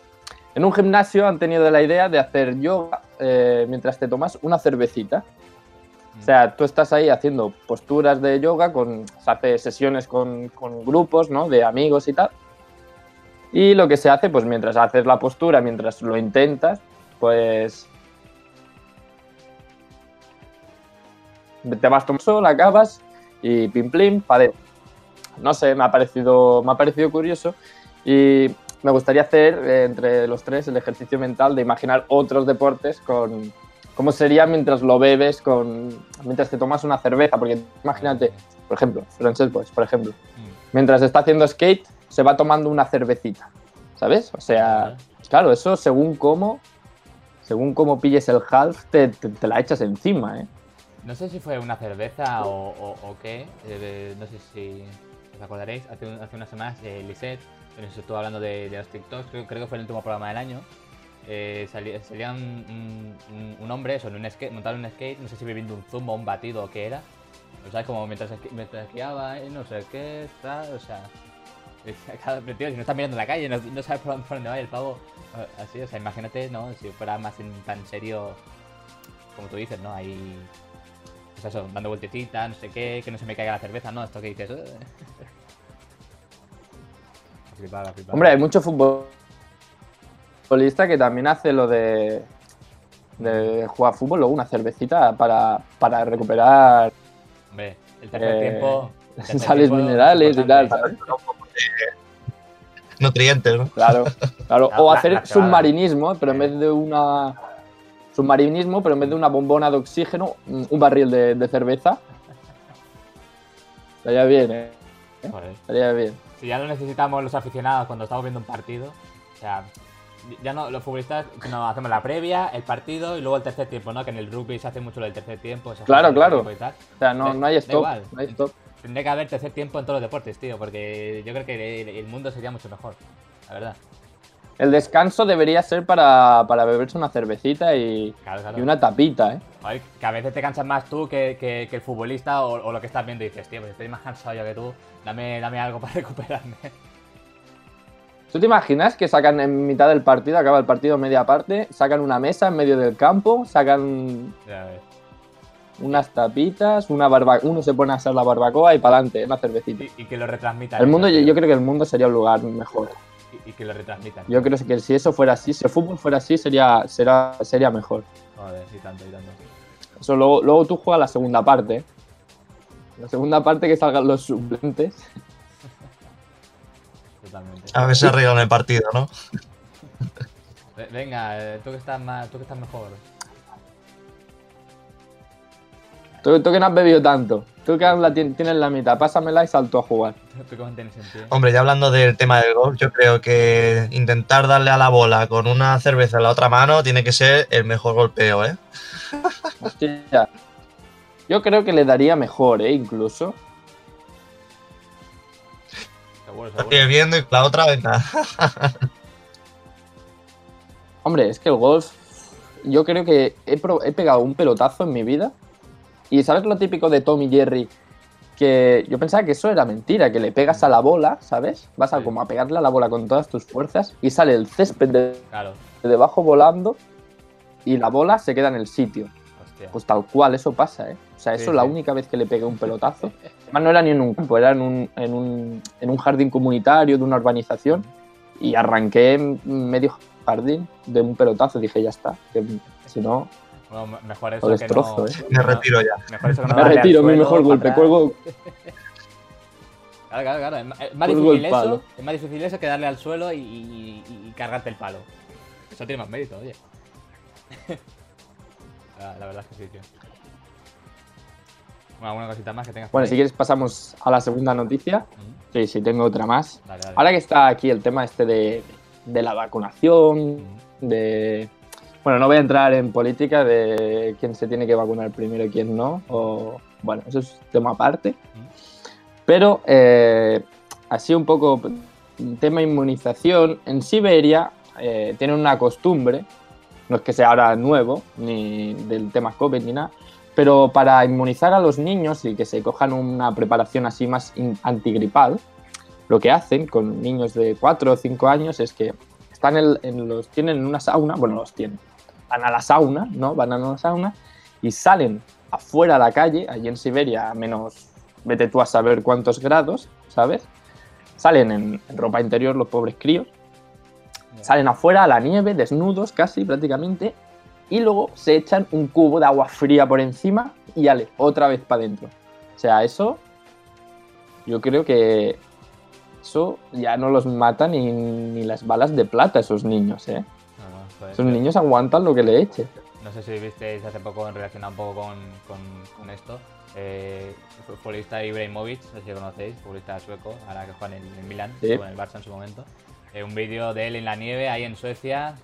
en un gimnasio han tenido la idea de hacer yoga eh, mientras te tomas una cervecita. O sea, tú estás ahí haciendo posturas de yoga, con, se hace sesiones con, con grupos, ¿no? De amigos y tal. Y lo que se hace, pues mientras haces la postura, mientras lo intentas, pues te vas tomando sol, acabas y pim plim, No sé, me ha parecido, me ha parecido curioso y me gustaría hacer eh, entre los tres el ejercicio mental de imaginar otros deportes con cómo sería mientras lo bebes, con mientras te tomas una cerveza, porque imagínate, por ejemplo, Francesc Boix, por ejemplo, Mm. mientras está haciendo skate se va tomando una cervecita, ¿sabes? O sea, claro, eso según cómo según cómo pilles el half te, te- te la echas encima, ¿eh? No sé si fue una cerveza o, o- o qué. eh, no sé si os acordaréis. Hace, hace unas semanas, eh, Lisette, nos estuvo hablando de, de los TikToks, creo, creo que fue el último programa del año. eh, salía, un, hombre, eso, en un skate, montado en un skate, no sé si bebiendo un zumo o un batido o qué era. O sea, como mientras, mientras esquiaba, eh, no sé qué, tal, o sea. Cada, tío, si no estás mirando la calle, no, sabes por dónde, va el pavo. eh, Así, o sea, imagínate, ¿no? Si fuera más en tan serio, como tú dices, ¿no? Ahí pues eso, dando vueltecitas, no sé qué, que no se me caiga la cerveza, ¿no? Esto que dices. Eh. Hombre, hay mucho futbolista que también hace lo de, de jugar fútbol, luego una cervecita para, para recuperar Hombre, el tercer eh, tiempo. el tercer sales tiempo minerales y tal. Nutrientes, ¿no? Claro, claro. La- O hacer submarinismo, pero en vez de una. Submarinismo, pero en vez de una bombona de oxígeno, un barril de, de cerveza. Estaría bien, ¿eh? Estaría bien. Si ya lo necesitamos los aficionados cuando estamos viendo un partido, o sea, ya no, los futbolistas no hacemos la previa, el partido y luego el tercer tiempo, ¿no? Que en el rugby se hace mucho lo del tercer tiempo. se Claro, claro. tiempo. O sea, no, no hay stop. No hay stop. Tendría que haber tercer tiempo en todos los deportes, tío, porque yo creo que el mundo sería mucho mejor, la verdad. El descanso debería ser para, para beberse una cervecita y, Claro, claro. y una tapita, ¿eh? Que a veces te cansas más tú que, que- que el futbolista o, o lo que estás viendo y dices, tío, pues estoy más cansado yo que tú, dame, dame algo para recuperarme. ¿Tú te imaginas que sacan en mitad del partido, acaba el partido media parte, sacan una mesa en medio del campo, sacan Ya ves. unas tapitas, una barba uno se pone a hacer la barbacoa y para adelante, una cervecita. Y, y que lo retransmitan. El mundo, yo, yo creo que el mundo sería un lugar mejor. Y, y que lo retransmitan. Yo creo que si eso fuera así, si el fútbol fuera así, sería, sería, sería mejor. Joder, y tanto, y tanto. Eso luego, luego tú juegas la segunda parte. La segunda parte que salgan los suplentes. Totalmente. A ver si arreglan el partido, ¿no? Ve- Venga, eh, tú que estás más, tú que estás mejor. Tú, tú que no has bebido tanto. Tú que la tienes la mitad. Pásamela y salto a jugar. Hombre, ya hablando del tema del golf, yo creo que intentar darle a la bola con una cerveza en la otra mano tiene que ser el mejor golpeo, ¿eh? Hostia. Yo creo que le daría mejor, ¿eh? Incluso. Seguro. viendo y la otra, venga. Hombre, es que el golf. Yo creo que he pegado un pelotazo en mi vida. Y ¿sabes lo típico de Tom y Jerry? Que yo pensaba que eso era mentira, que le pegas a la bola, ¿sabes? Vas a Sí. como a pegarle a la bola con todas tus fuerzas y sale el césped de, Claro, de debajo volando y la bola se queda en el sitio. hostia. Pues tal cual, eso pasa, ¿eh? O sea, eso Sí, es la sí. única vez que le pegué un pelotazo. Además, no era ni en un campo, era en un, en un, en un jardín comunitario de una urbanización. Y arranqué en medio jardín de un pelotazo. Dije, ya está. que si no, Bueno, me- mejor eso que destrozo, no. ¿eh? Me retiro ya. Mejor eso que no Me retiro, mi mejor golpe. Cuelgo, Claro, claro, claro. Es más, difícil eso, palo. es más difícil eso que darle al suelo y, y- y- y cargarte el palo. Eso tiene más mérito, oye. la, la verdad es que sí, tío. Bueno, ¿Alguna cosita más que tengas? Bueno, ahí? si quieres pasamos a la segunda noticia. Mm, Sí, sí, tengo otra más. Dale, dale. Ahora que está aquí el tema este de, de la vacunación, Mm, de... Bueno, no voy a entrar en política de quién se tiene que vacunar primero y quién no, o, bueno, eso es tema aparte. Pero eh, así un poco, tema inmunización, en Siberia eh, tienen una costumbre, no es que sea ahora nuevo, ni del tema COVID ni nada, pero para inmunizar a los niños y que se cojan una preparación así más antigripal, lo que hacen con niños de 4 o 5 años es que están en, en los tienen en una sauna, bueno, los tienen, van a la sauna, ¿no? Van a la sauna y salen afuera a la calle, allí en Siberia, a menos, vete tú a saber cuántos grados, ¿sabes? Salen en, en ropa interior los pobres críos, salen afuera a la nieve, desnudos casi prácticamente, y luego se echan un cubo de agua fría por encima y ale, otra vez para adentro. O sea, eso, yo creo que eso ya no los mata ni, ni las balas de plata esos niños, ¿eh? Joder, Esos niños aguantan lo que le eche. No sé si visteis hace poco en relación un poco con, con- con esto. Eh, futbolista Ibrahimovic, no sé si lo conocéis, futbolista sueco, ahora que juega en en Milan, Sí. en el Barça en su momento. Eh, un vídeo de él en la nieve, ahí en Suecia,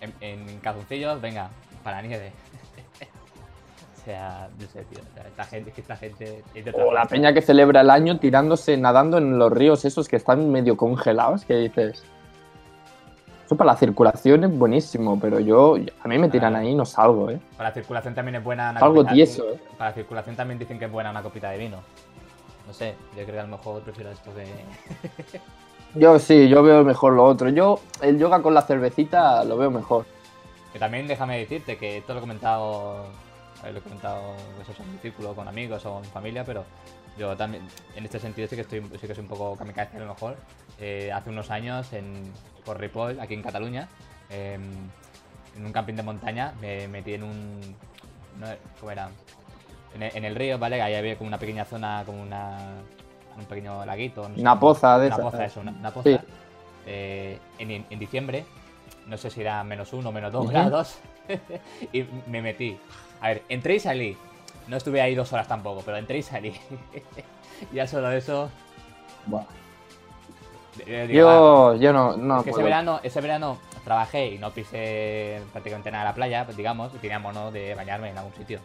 en, en calzoncillos, venga, para la nieve. o sea, no sé, tío. o sea, esta gente, esta gente. O la peña que celebra el año tirándose, nadando en los ríos esos que están medio congelados, que dices... Eso para la circulación es buenísimo, pero yo, a mí me tiran Ah. ahí y no salgo, ¿eh? Para la circulación también es buena. una Algo copita- tieso, ¿eh? Para la circulación también dicen que es buena una copita de vino. No sé, yo creo que a lo mejor prefiero esto que. Yo sí, yo veo mejor lo otro. Yo el yoga con la cervecita lo veo mejor. Que también déjame decirte que esto lo he comentado, lo he comentado pues eso, en mi círculo, con amigos o con familia, pero yo también, en este sentido sí que estoy, sí que soy un poco kamikaze a lo mejor. Eh, hace unos años en por Ripoll, aquí en Cataluña, em, en un camping de montaña, me metí en un, no, ¿cómo era? En el, en el río, ¿vale? Ahí había como una pequeña zona, como una, un pequeño laguito. no Una poza de una poza, eso, una, una poza. Sí. Eh, en, en diciembre, no sé si era menos uno o menos dos grados, y me metí. A ver, entré y salí. No estuve ahí dos horas tampoco, pero entré y salí. ya solo eso. Buah. Eh, digo, ah, Yo, yo no, no que ese verano, ese verano trabajé y no pisé prácticamente nada de la playa, pues, digamos, y teníamos ¿no? de bañarme en algún sitio.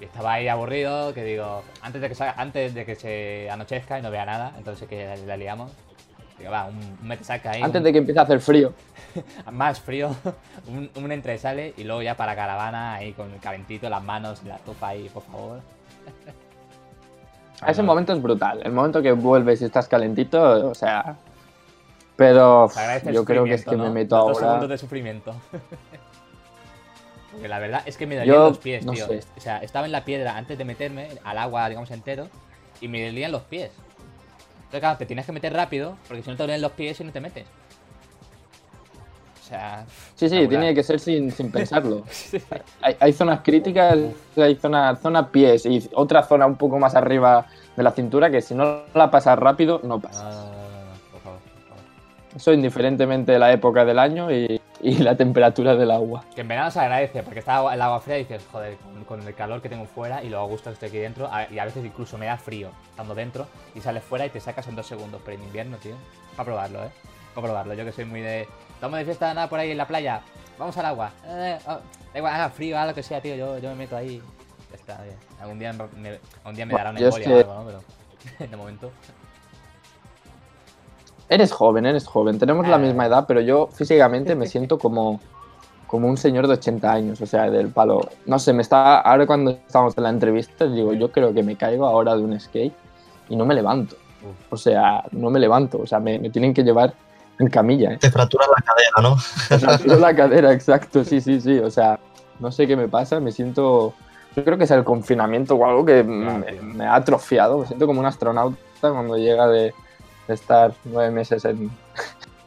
Y estaba ahí aburrido, que digo, antes de que salga- antes de que se anochezca y no vea nada, entonces que la liamos. Digo, va, un, un mete saca ahí. Antes un- de que empiece a hacer frío. más frío, un, un entra y luego ya para caravana ahí con el calentito, las manos la tufa ahí, por favor. Ese momento es brutal. El momento que vuelves y estás calentito, o sea. Pero yo creo que es que me meto Los ahora. segundos de sufrimiento. Porque la verdad es que me dolían Yo, los pies, no tío. sé. O sea, estaba en la piedra antes de meterme al agua, digamos, entero, y me dolían los pies. Entonces, claro, te tienes que meter rápido, porque si no te duelen los pies y no te metes. Sea. Sí, sí, tiene que ser sin, sin pensarlo. Hay, hay zonas críticas, hay zona, zona pies y otra zona un poco más arriba de la cintura que si no la pasas rápido, no No, pasa. no, no, no, no, por favor, por favor. Eso indiferentemente de la época del año y, y la temperatura del agua. Que en verano se agradece, porque está el agua fría y dices, joder, con, con el calor que tengo fuera y lo a gusto que estoy aquí dentro, a- y a veces incluso me da frío estando dentro y sales fuera y te sacas en dos segundos, pero en invierno, tío, para probarlo, ¿eh? Para probarlo, yo que soy muy de... Estamos de fiesta, nada por ahí en la playa, vamos al agua, eh, oh, da igual, haga frío, haga lo que sea, tío, yo, yo me meto ahí, ya está, bien. Algún día me, algún día me dará una embolia o algo, ¿no? Pero de momento... Eres joven, eres joven. Tenemos la Ah. misma edad, pero yo físicamente me siento como, como un señor de 80 años, o sea, del palo. No sé, me está. Ahora cuando estamos en la entrevista, digo, yo creo que me caigo ahora de un skate y no me levanto. O sea, no me levanto. O sea, me, me tienen que llevar en camilla, ¿eh? Te fracturas la cadera, ¿no? Fracturo la cadera, exacto, sí, sí, sí. O sea, no sé qué me pasa, me siento. Yo creo que es el confinamiento o algo que me ha atrofiado. Me siento como un astronauta cuando llega de, de estar nueve meses en,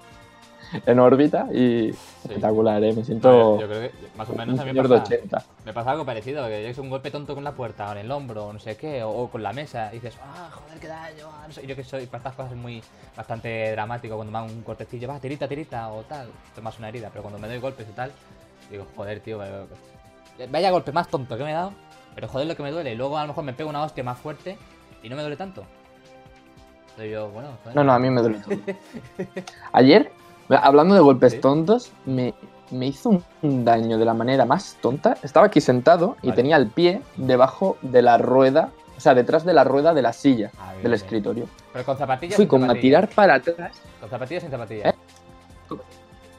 en órbita y espectacular, ¿eh? Me siento yo creo que más o menos a mí me pasa, 80. me pasa algo parecido, que yo hice un golpe tonto con la puerta, o en el hombro, o no sé qué, o, o con la mesa, y dices, ah, joder, qué daño, ah, no sé, yo que soy para estas cosas muy bastante dramático, cuando me dan un cortecillo, va, tirita, tirita, o tal, tomas una herida, pero cuando me doy golpes y tal, digo, joder, tío, vaya golpe más tonto que me he dado, pero joder lo que me duele, y luego a lo mejor me pego una hostia más fuerte y no me duele tanto. Entonces yo, bueno, joder. No, no, a mí me duele todo. Ayer, hablando de golpes Sí. tontos, me, me hizo un- daño de la manera más tonta. Estaba aquí sentado y Vale. tenía el pie debajo de la rueda, o sea, detrás de la rueda de la silla Ah, del bien. escritorio. Pero con zapatillas. Fui como a tirar para atrás. ¿Con zapatillas sin zapatillas? ¿Eh?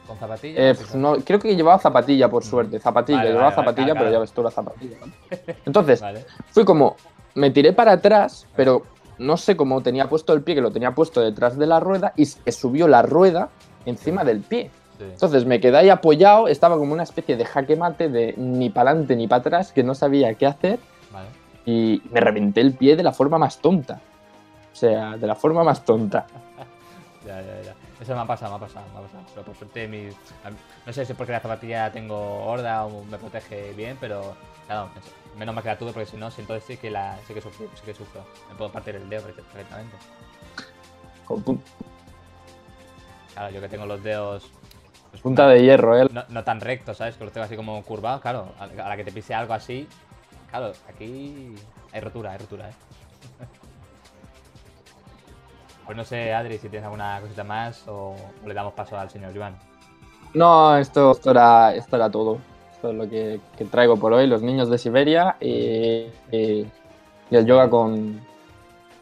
¿Con zapatillas? Eh, pf, no, creo que llevaba zapatilla, por suerte. Zapatilla, Vale, llevaba vale, zapatilla, claro, pero ya ves tú la zapatilla. Entonces, fui como, me tiré para atrás, pero no sé cómo tenía puesto el pie, que lo tenía puesto detrás de la rueda y se subió la rueda encima del pie. Sí. Entonces me quedé ahí apoyado, estaba como una especie de jaque mate de ni para adelante ni para atrás, que no sabía qué hacer Vale. y me reventé el pie de la forma más tonta. O sea, de la forma más tonta. Ya, ya, ya. Eso me ha pasado, me ha pasado, me ha pasado. Pero por suerte, mi... no sé si es porque la zapatilla tengo gorda o me protege bien, pero claro, menos mal que la tuve porque si no, si entonces sí que, la, sí que sufro, sí que sufro. Me puedo partir el dedo perfectamente. Claro, yo que tengo los dedos pues, punta de hierro, ¿eh? no, no tan rectos, ¿sabes? Que los tengo así como curvados, claro. A la que te pise algo así, claro, aquí hay rotura, hay rotura, ¿eh? Pues no sé, Adri, si tienes alguna cosita más o, le damos paso al señor Joan. No, esto, esto, era, esto era todo. Esto es lo que, que traigo por hoy. Los niños de Siberia y, y- y el yoga con,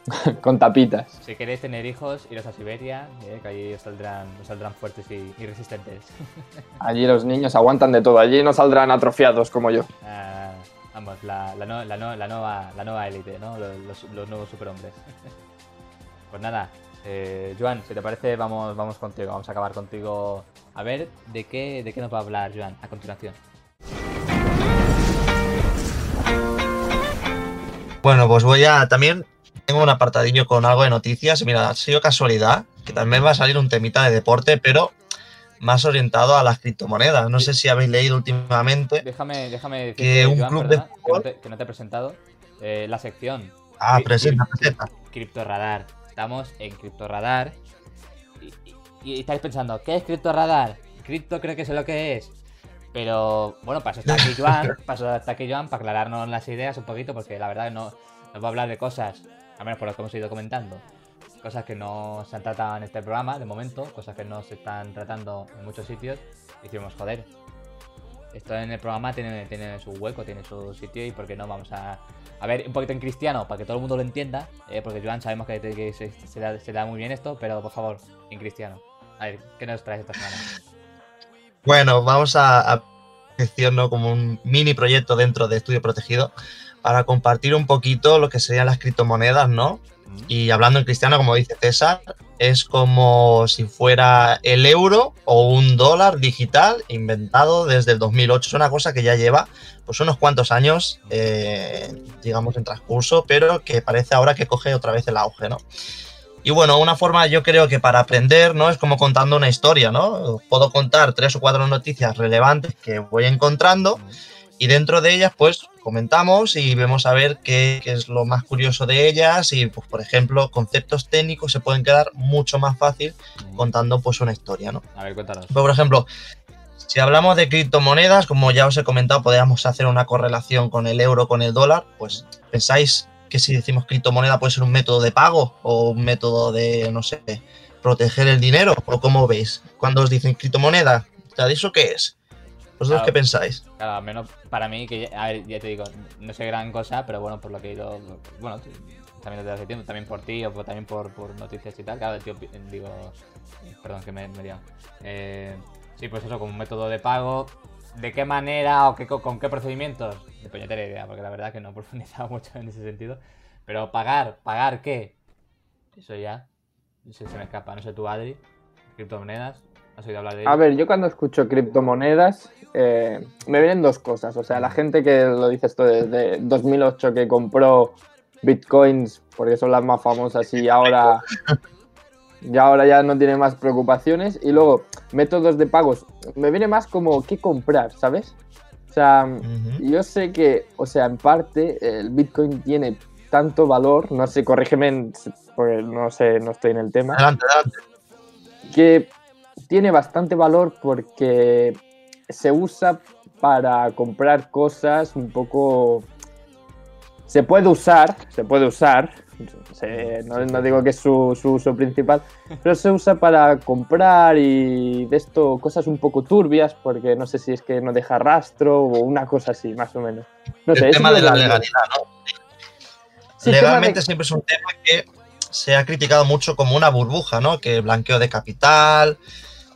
con tapitas. Si queréis tener hijos, iros a Siberia, eh, que allí os saldrán, os saldrán fuertes y, y resistentes. Allí los niños aguantan de todo. Allí no saldrán atrofiados como yo. Ah, vamos, la, la, no- la no- la nueva, la nueva élite, ¿no? Los, los- los nuevos superhombres. pues nada, eh, Joan, si te parece, vamos, vamos contigo. Vamos a acabar contigo. A ver, ¿de qué, de qué nos va a hablar Joan a continuación? Bueno, pues voy a también. Tengo un apartadillo con algo de noticias. Mira, ha sido casualidad que también va a salir un temita de deporte, pero más orientado a las criptomonedas. No sé si habéis leído últimamente. Déjame, déjame decirte, Que un Joan, club de perdona, que, no fútbol- te, que no te he presentado. eh, la sección Ah, presenta, presenta. Criptoradar. Estamos en Criptoradar. Y, y- y estáis pensando, ¿qué es Criptoradar? Cripto creo que sé lo que es. Pero bueno, eso está aquí Joan, eso está aquí Joan, para aclararnos las ideas un poquito, porque la verdad no nos va a hablar de cosas, al menos por lo que hemos ido comentando, cosas que no se han tratado en este programa de momento, cosas que no se están tratando en muchos sitios. Decimos, joder, esto en el programa tiene, tiene su hueco, tiene su sitio y por qué no vamos a, a ver un poquito en cristiano para que todo el mundo lo entienda, eh, porque Joan sabemos que, se, da, se da muy bien esto, pero por favor, en cristiano. A ver, ¿qué nos traes esta semana? Bueno, vamos a, a como un mini proyecto dentro de Estudio Protegido para compartir un poquito lo que serían las criptomonedas, ¿no? Y hablando en cristiano, como dice César, es como si fuera el euro o un dólar digital inventado desde el 2008. Es una cosa que ya lleva pues unos cuantos años, eh, digamos, en transcurso, pero que parece ahora que coge otra vez el auge, ¿no? Y bueno, una forma yo creo que para aprender, ¿no? Es como contando una historia, ¿no? Puedo contar tres o cuatro noticias relevantes que voy encontrando y dentro de ellas, pues comentamos y vemos a ver qué, qué es lo más curioso de ellas y, pues, por ejemplo, conceptos técnicos se pueden quedar mucho más fácil contando pues una historia, ¿no? A ver, cuéntanos. Pues, por ejemplo, si hablamos de criptomonedas, como ya os he comentado, podríamos hacer una correlación con el euro, con el dólar, pues pensáis que si decimos criptomoneda puede ser un método de pago o un método de, no sé, proteger el dinero, o cómo veis cuando os dicen criptomoneda, ¿sabéis eso qué es? ¿Vosotros Claro. qué pensáis? Claro, al menos para mí, que ya, a ver, ya te digo, no sé gran cosa, pero bueno, por lo que he ido, bueno, también desde hace tiempo, también por ti o por- también por, por noticias y tal, claro, tío, digo, perdón, que me, me he. Eh, sí, pues eso, como un método de pago, ¿de qué manera o qué, co- con qué procedimientos? De puñetera idea, porque la verdad que no he profundizado mucho en ese sentido, pero pagar, ¿pagar qué? Eso ya, se, se me escapa, no sé tú, Adri, criptomonedas, ¿has oído hablar de ello? A ver, yo cuando escucho criptomonedas eh, me vienen dos cosas. O sea, la gente que lo dice esto desde 2008 que compró bitcoins porque son las más famosas y ahora, y ahora ya no tiene más preocupaciones. Y luego, métodos de pagos. Me viene más como qué comprar, ¿sabes? O sea, yo sé que, o sea, en parte el bitcoin tiene tanto valor, no sé, corrígeme, porque no sé, no estoy en el tema Adelante, adelante. que tiene bastante valor porque se usa para comprar cosas un poco se puede usar, se puede usar, se- no, no digo que es su, su uso principal, pero se usa para comprar y de esto cosas un poco turbias, porque no sé si es que no deja rastro o una cosa así, más o menos. No el tema de la legalidad, ¿no? Sí, Legalmente de- siempre es un tema que se ha criticado mucho como una burbuja, ¿no? Que blanqueo de capital,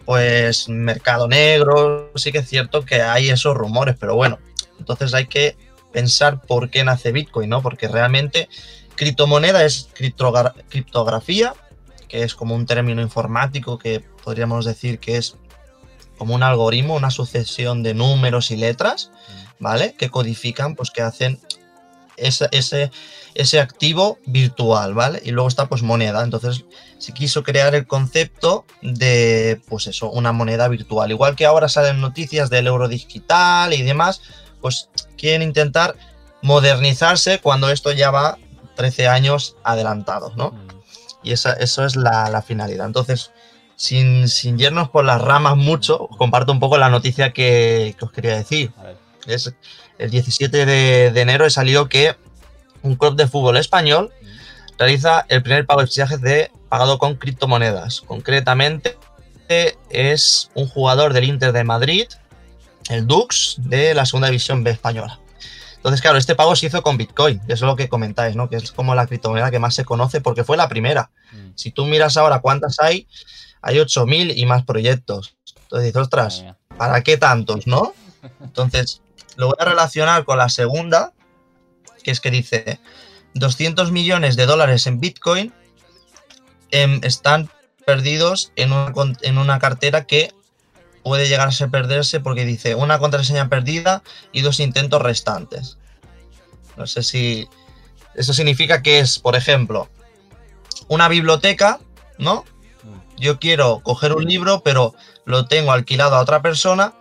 pues mercado negro, sí que es cierto que hay esos rumores, pero bueno, entonces hay que pensar por qué nace Bitcoin, ¿no? Porque realmente criptomoneda es criptogra- criptografía, que es como un término informático que podríamos decir que es como un algoritmo, una sucesión de números y letras, ¿vale? Que codifican, pues que hacen ese, ese, ese activo virtual, ¿vale? Y luego está pues moneda. Entonces se quiso crear el concepto de, pues eso, una moneda virtual. Igual que ahora salen noticias del euro digital y demás, pues quieren intentar modernizarse cuando esto ya va 13 años adelantado, ¿no? Mm. Y esa, eso es la, la finalidad. Entonces, sin, sin irnos por las ramas mucho, os comparto un poco la noticia que, que os quería decir. Es el 17 de, de enero he salido que un club de fútbol español realiza el primer pago de fichajes de pagado con criptomonedas. Concretamente es un jugador del Inter de Madrid, el Dux, de la segunda división B española. Entonces, claro, este pago se hizo con Bitcoin, eso es lo que comentáis, ¿no? Que es como la criptomoneda que más se conoce porque fue la primera. Mm. Si tú miras ahora cuántas hay, hay 8.000 y más proyectos. Entonces dices, ostras, mía. ¿para qué tantos, no? Entonces, lo voy a relacionar con la segunda, que es que dice 200 millones de dólares en Bitcoin em, están perdidos en una, en una cartera que puede llegar a ser perderse porque dice una contraseña perdida y dos intentos restantes. No sé si eso significa que es, por ejemplo, una biblioteca, ¿no? Yo quiero coger un libro, pero lo tengo alquilado a otra persona,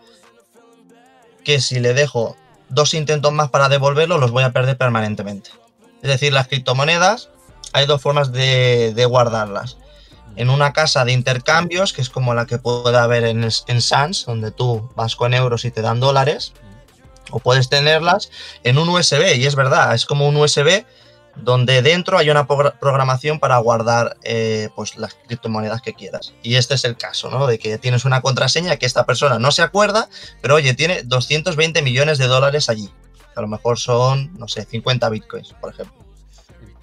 que si le dejo dos intentos más para devolverlo, los voy a perder permanentemente. Es decir, las criptomonedas, hay dos formas de, guardarlas. En una casa de intercambios, que es como la que puede haber en, en Sans, donde tú vas con euros y te dan dólares, o puedes tenerlas en un USB, y es verdad, es como un USB donde dentro hay una progr- programación para guardar eh, pues las criptomonedas que quieras. Y este es el caso, ¿no? De que tienes una contraseña que esta persona no se acuerda, pero oye, tiene 220 millones de dólares allí. A lo mejor son, no sé, 50 bitcoins, por ejemplo.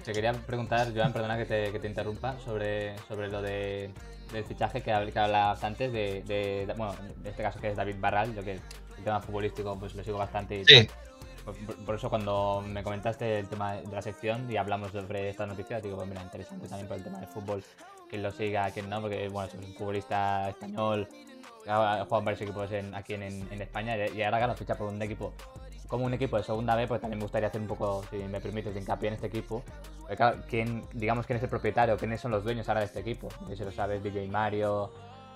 Te quería preguntar, Joan, perdona que te, que te interrumpa, sobre, sobre lo de, del fichaje que, habl- que hablabas antes de, de- bueno, en este caso que es David Barral, yo que el tema futbolístico pues lo sigo bastante y Sí. por eso cuando me comentaste el tema de la sección y hablamos sobre esta noticia, digo, pues mira, interesante también por el tema del fútbol, quien lo siga, quien no, porque bueno, es un futbolista español, ha jugado en varios equipos en- aquí en, en España y ahora gana ficha por un equipo como un equipo de segunda B, pues también me gustaría hacer un poco, si me permites, hincapié en este equipo. Porque, claro, ¿quién, digamos quién es el propietario, quiénes son los dueños ahora de este equipo. Si lo sabes, DJ Mario,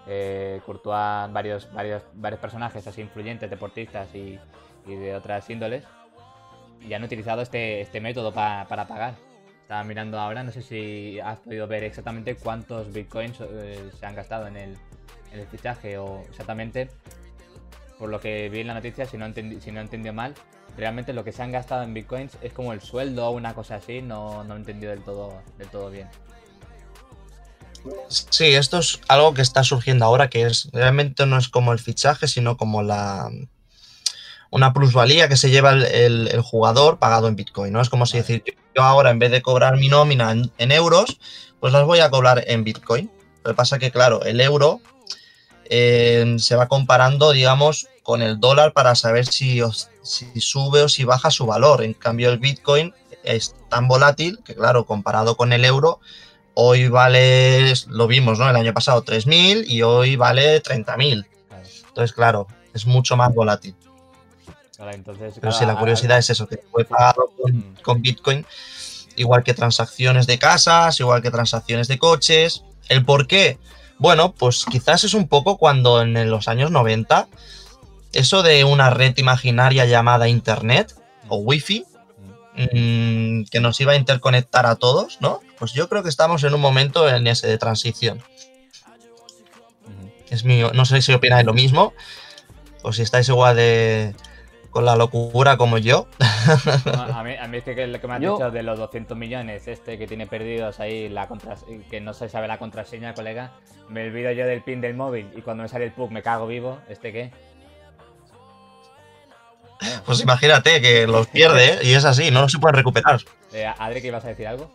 eh, Courtois, varios, varios, varios personajes así influyentes, deportistas y, y de otras índoles. Y han utilizado este, este método pa- para pagar. Estaba mirando ahora, no sé si has podido ver exactamente cuántos bitcoins eh, se han gastado en el, en el fichaje o exactamente por lo que vi en la noticia, si no, entendi- si no entendió mal, realmente lo que se han gastado en bitcoins es como el sueldo o una cosa así, no, no he entendido del todo, del todo bien. Sí, esto es algo que está surgiendo ahora, que es realmente no es como el fichaje, sino como la una plusvalía que se lleva el, el- el jugador pagado en Bitcoin, ¿no? Es como si decir, yo ahora en vez de cobrar mi nómina en, en euros, pues las voy a cobrar en Bitcoin. Lo que pasa que, claro, el euro eh, se va comparando, digamos, con el dólar para saber si, si sube o si baja su valor. En cambio, el Bitcoin es tan volátil que, claro, comparado con el euro, hoy vale, lo vimos, ¿no? El año pasado 3.000 y hoy vale 30.000. Claro. Entonces, claro, es mucho más volátil. Entonces, Pero claro, sí, la curiosidad es eso, que fue pagado con, Mm. con Bitcoin, igual que transacciones de casas, igual que transacciones de coches. ¿El por qué? Bueno, pues quizás es un poco cuando en los años 90, eso de una red imaginaria llamada Internet o Wi-Fi, Mm. que nos iba a interconectar a todos, ¿no? Pues yo creo que estamos en un momento en ese de transición. Es mi, no sé si opináis lo mismo, o si estáis igual de, con la locura como yo. a, mí, a mí es que lo que me has dicho de los 200 millones, este que tiene perdidos ahí, la que no se sabe la contraseña, colega, me olvido yo del pin del móvil y cuando me sale el PUC me cago vivo, ¿este qué? Pues imagínate que los pierde ¿eh? y es así, no se puede recuperar. Eh, Adri, ¿qué ibas a decir algo?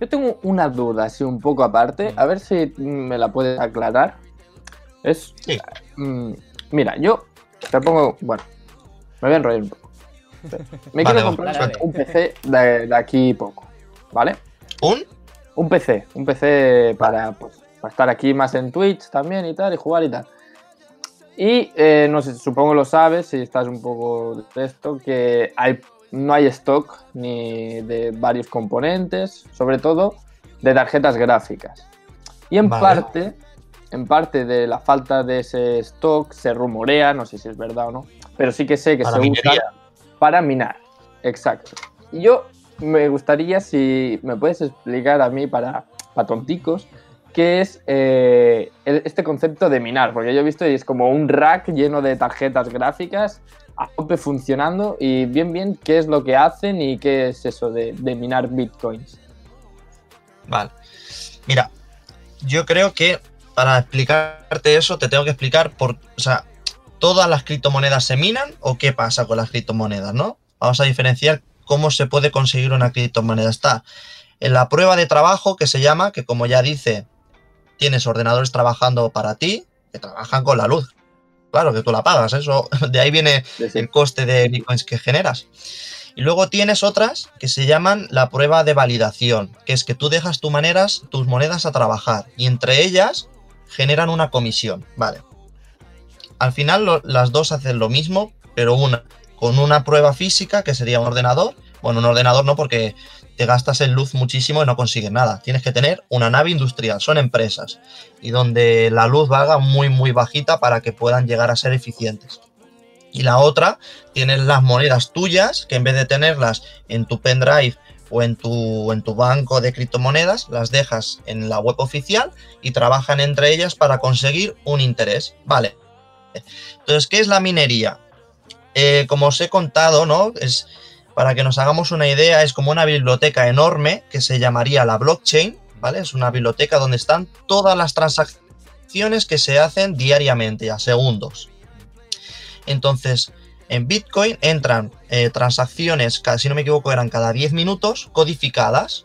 Yo tengo una duda, así un poco aparte, mm. a ver si me la puedes aclarar. Es. Sí. Mm, mira, yo pongo. Bueno, me voy a enrollar un poco. Me quiero comprar un PC de, aquí poco, ¿vale? ¿Un? Un PC, un PC para, pues, para estar aquí más en Twitch también y tal, y jugar y tal. Y eh, no sé, supongo lo sabes, si estás un poco de esto, que hay, no hay stock ni de varios componentes, sobre todo de tarjetas gráficas. Y en parte, en parte de la falta de ese stock se rumorea, no sé si es verdad o no, pero sí que sé que se usa para minar. Exacto. Y yo me gustaría si me puedes explicar a mí para, para tonticos que es eh, este concepto de minar, porque yo he visto y es como un rack lleno de tarjetas gráficas a tope funcionando y bien bien qué es lo que hacen y qué es eso de, minar bitcoins. Vale. Mira, yo creo que para explicarte eso te tengo que explicar por, o sea, todas las criptomonedas se minan o qué pasa con las criptomonedas, ¿no? Vamos a diferenciar cómo se puede conseguir una criptomoneda. Está en la prueba de trabajo que se llama, que como ya dice, tienes ordenadores trabajando para ti que trabajan con la luz. Claro que tú la pagas, eso de ahí viene el coste de bitcoins que generas. Y luego tienes otras que se llaman la prueba de validación, que es que tú dejas tus maneras, tus monedas a trabajar y entre ellas generan una comisión, ¿vale? Al final las dos hacen lo mismo, pero una con una prueba física que sería un ordenador, bueno, un ordenador no porque te gastas en luz muchísimo y no consigues nada. Tienes que tener una nave industrial, son empresas, y donde la luz valga muy, muy bajita para que puedan llegar a ser eficientes. Y la otra, tienes las monedas tuyas, que en vez de tenerlas en tu pendrive o en tu, en tu banco de criptomonedas, las dejas en la web oficial y trabajan entre ellas para conseguir un interés. Vale. Entonces, ¿qué es la minería? Eh, como os he contado, ¿no? Es para que nos hagamos una idea, es como una biblioteca enorme que se llamaría la blockchain, ¿vale? Es una biblioteca donde están todas las transacciones que se hacen diariamente, a segundos. Entonces, en Bitcoin entran eh, transacciones, si no me equivoco, eran cada 10 minutos, codificadas,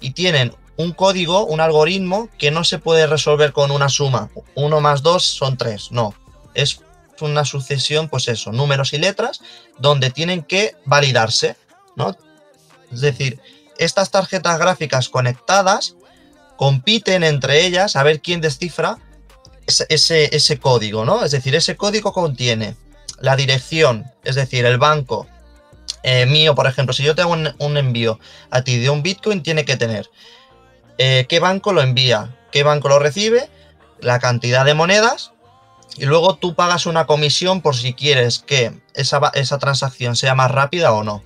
y tienen un código, un algoritmo que no se puede resolver con una suma. Uno más dos son tres, no. Es una sucesión, pues eso, números y letras, donde tienen que validarse, ¿no? Es decir, estas tarjetas gráficas conectadas compiten entre ellas a ver quién descifra ese, ese, código, ¿no? Es decir, ese código contiene la dirección, es decir, el banco eh, mío, por ejemplo, si yo tengo un, envío a ti de un Bitcoin, tiene que tener eh, qué banco lo envía, qué banco lo recibe, la cantidad de monedas y luego tú pagas una comisión por si quieres que esa, esa transacción sea más rápida o no,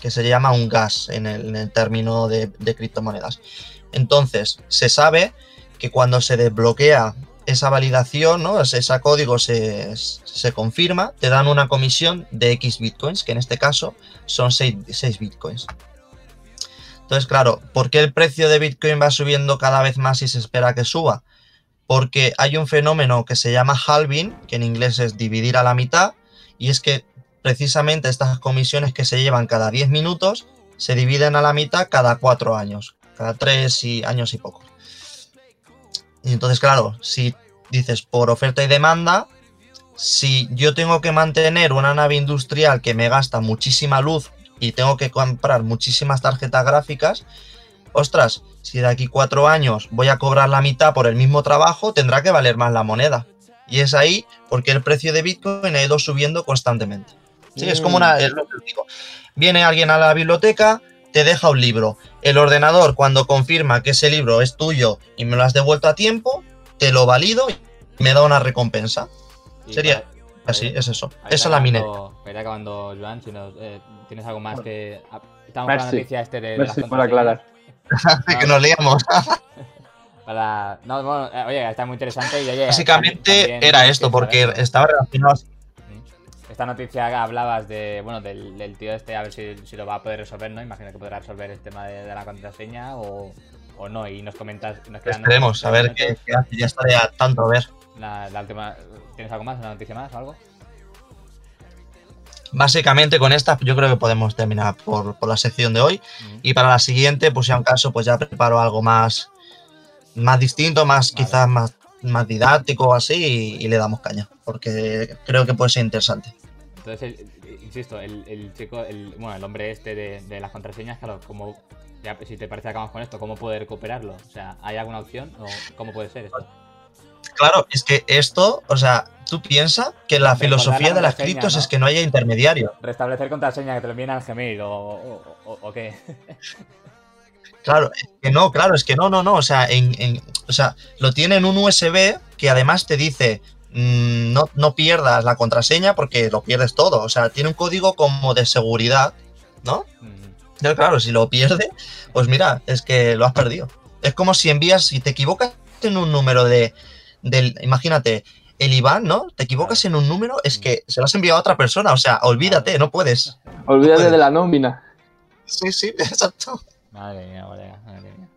que se llama un gas en el, término de, criptomonedas. Entonces, se sabe que cuando se desbloquea esa validación, ese, código se, confirma, te dan una comisión de X bitcoins, que en este caso son 6, 6 bitcoins. Entonces, claro, ¿por qué el precio de Bitcoin va subiendo cada vez más y se espera que suba? porque hay un fenómeno que se llama halving, que en inglés es dividir a la mitad, y es que precisamente estas comisiones que se llevan cada 10 minutos se dividen a la mitad cada 4 años, cada 3 y años y poco. Y entonces, claro, si dices por oferta y demanda, si yo tengo que mantener una nave industrial que me gasta muchísima luz y tengo que comprar muchísimas tarjetas gráficas, ostras, si de aquí cuatro años voy a cobrar la mitad por el mismo trabajo, tendrá que valer más la moneda. Y es ahí porque el precio de Bitcoin ha ido subiendo constantemente. Sí, es como una. Mm. Viene alguien a la biblioteca, te deja un libro. El ordenador, cuando confirma que ese libro es tuyo y me lo has devuelto a tiempo, te lo valido y me da una recompensa. Sería así, es eso. Esa es la minería. Para acabando, Joan, si eh, tienes algo más que. Estamos con la noticia este de. Merci por aclarar. que nos liamos. No, bueno, eh, oye, está muy interesante. Básicamente era esto, porque estaba relacionado. Esta noticia hablabas de, bueno, del, del tío este, a ver si, si lo va a poder resolver, ¿no? Imagino que podrá resolver el tema de, de la contraseña o, o no. Y nos comentas. Nos quedan Esperemos, a ver qué, qué hace. Ya estaré a tanto a ver. La, la última, ¿Tienes algo más? ¿Una noticia más o algo? Básicamente con esta yo creo que podemos terminar por, por la sección de hoy. Ujú. Y para la siguiente, pues ya un caso, pues ya preparo algo más, más distinto, más Vale. quizás más, más didáctico o así, y, y le damos caña. Porque creo que puede ser interesante. Entonces, el- insisto, el, el chico, el, bueno, el hombre este de, de las contraseñas, claro, como, ya, si te parece acabamos con esto, ¿cómo poder recuperarlo? O sea, ¿hay alguna opción o cómo puede ser esto? Claro, es que esto, o sea, tú piensas que la Recordar filosofía la de las criptos ¿no? es que no haya intermediario. Restablecer contraseña que te lo envíen al Gmail o, o, o- o qué. Claro, es que no, claro, es que no, no, no. O sea, en, en- o sea lo tiene en un USB que además te dice no, no pierdas la contraseña porque lo pierdes todo. O sea, tiene un código como de seguridad, ¿no? Pero claro, si lo pierde, pues mira, es que lo has perdido. Es como si envías, si te equivocas en un número de, del, imagínate, el Iván, ¿no? Te equivocas en un número, es que se lo has enviado a otra persona, o sea, olvídate, no puedes. Olvídate puedes. de la nómina. Sí, sí, exacto. Madre mía, madre mía.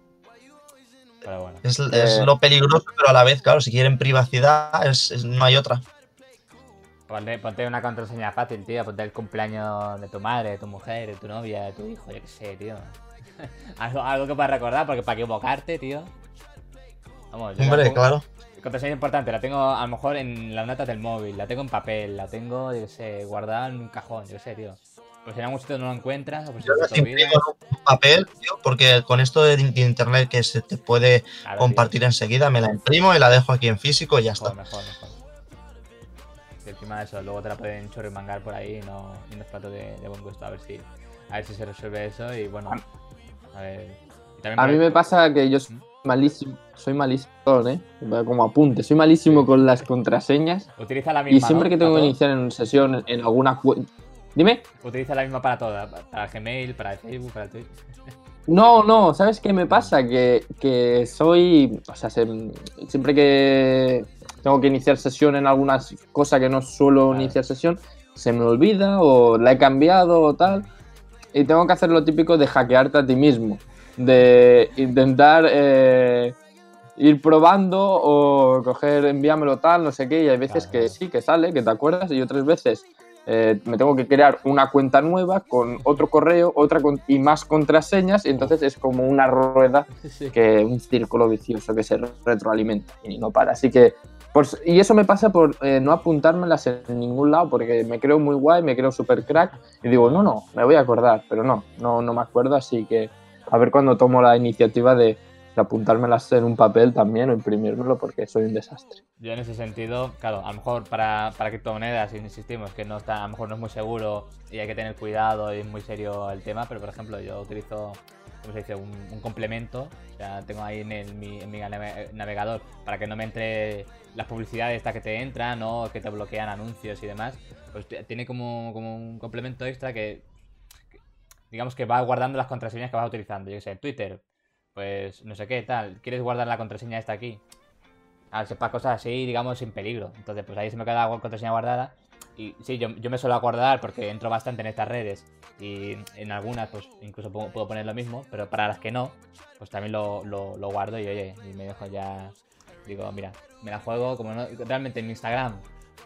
Pero bueno. Es, es Eh. lo peligroso, pero a la vez, claro, si quieren privacidad, es, es- no hay otra. Ponte, ponte una contraseña fácil, tío. Ponte el cumpleaños de tu madre, de tu mujer, de tu novia, de tu hijo, yo qué sé, tío. algo, algo que puedas recordar, porque para equivocarte, tío. Vamos, yo Hombre, claro. Contraseña importante, la tengo a lo mejor en las notas del móvil, la tengo en papel, la tengo, yo qué sé, guardada en un cajón, yo qué sé, tío. Pues si en algún sitio no lo encuentras, o si Yo las te olvida. imprimo en un papel, tío, porque con esto de, internet que se te puede tío. compartir enseguida, me la imprimo y la dejo aquí en físico y ya Mejor, está. mejor, mejor. Y encima de eso, luego te la pueden chorrimangar por ahí y no, y no es plato de, de buen gusto. A ver si a ver si se resuelve eso y bueno. A ver. también A mí me pasa que yo soy malísimo, soy malísimo, ¿eh? Como apunte, soy malísimo con las contraseñas Utiliza la misma. y siempre ¿no? que tengo que iniciar en sesión en- en alguna cuenta... Dime. Utiliza la misma para todo. Para Gmail, para Facebook, para Twitter. No, no, ¿sabes qué me pasa? Que, que soy, o sea, se- siempre que tengo que iniciar sesión en alguna cosa que no suelo Claro. iniciar sesión, se me olvida o la he cambiado o tal. Y tengo que hacer lo típico de hackearte a ti mismo, de intentar eh, ir probando o coger, envíamelo tal, no sé qué, y hay veces Claro. que sí, que sale, que te acuerdas, y otras veces eh, me tengo que crear una cuenta nueva con otro correo otra con- y más contraseñas y entonces es como una rueda Sí. que un círculo vicioso que se retroalimenta y no para así que por s- y eso me pasa por eh, no apuntármelas en ningún lado porque me creo muy guay me creo super crack y digo no no me voy a acordar pero no no no me acuerdo así que a ver cuando tomo la iniciativa de apuntármelas en un papel también o imprimírmelo porque soy un desastre. Yo en ese sentido, claro, a lo mejor para, para criptomonedas, insistimos, que no está, a lo mejor no es muy seguro y hay que tener cuidado y es muy serio el tema, pero por ejemplo yo utilizo, ¿cómo se dice? Un, un complemento, o sea, tengo ahí en, el- mi, en mi nave- navegador para que no me entre las publicidades estas que te entran o que te bloquean anuncios y demás, pues tiene como, como un complemento extra que, digamos que va guardando las contraseñas que vas utilizando, yo que sé, Twitter, pues no sé qué, tal, ¿quieres guardar la contraseña esta aquí? a sepa cosas así, digamos, sin peligro. Entonces, pues ahí se me queda la contraseña guardada. Y sí, yo, yo me suelo acordar porque entro bastante en estas redes. Y en algunas, pues incluso puedo, poner lo mismo. Pero para las que no, pues también lo, lo- guardo y oye, y me dejo ya. Digo, mira, me la juego como no. Realmente en mi Instagram.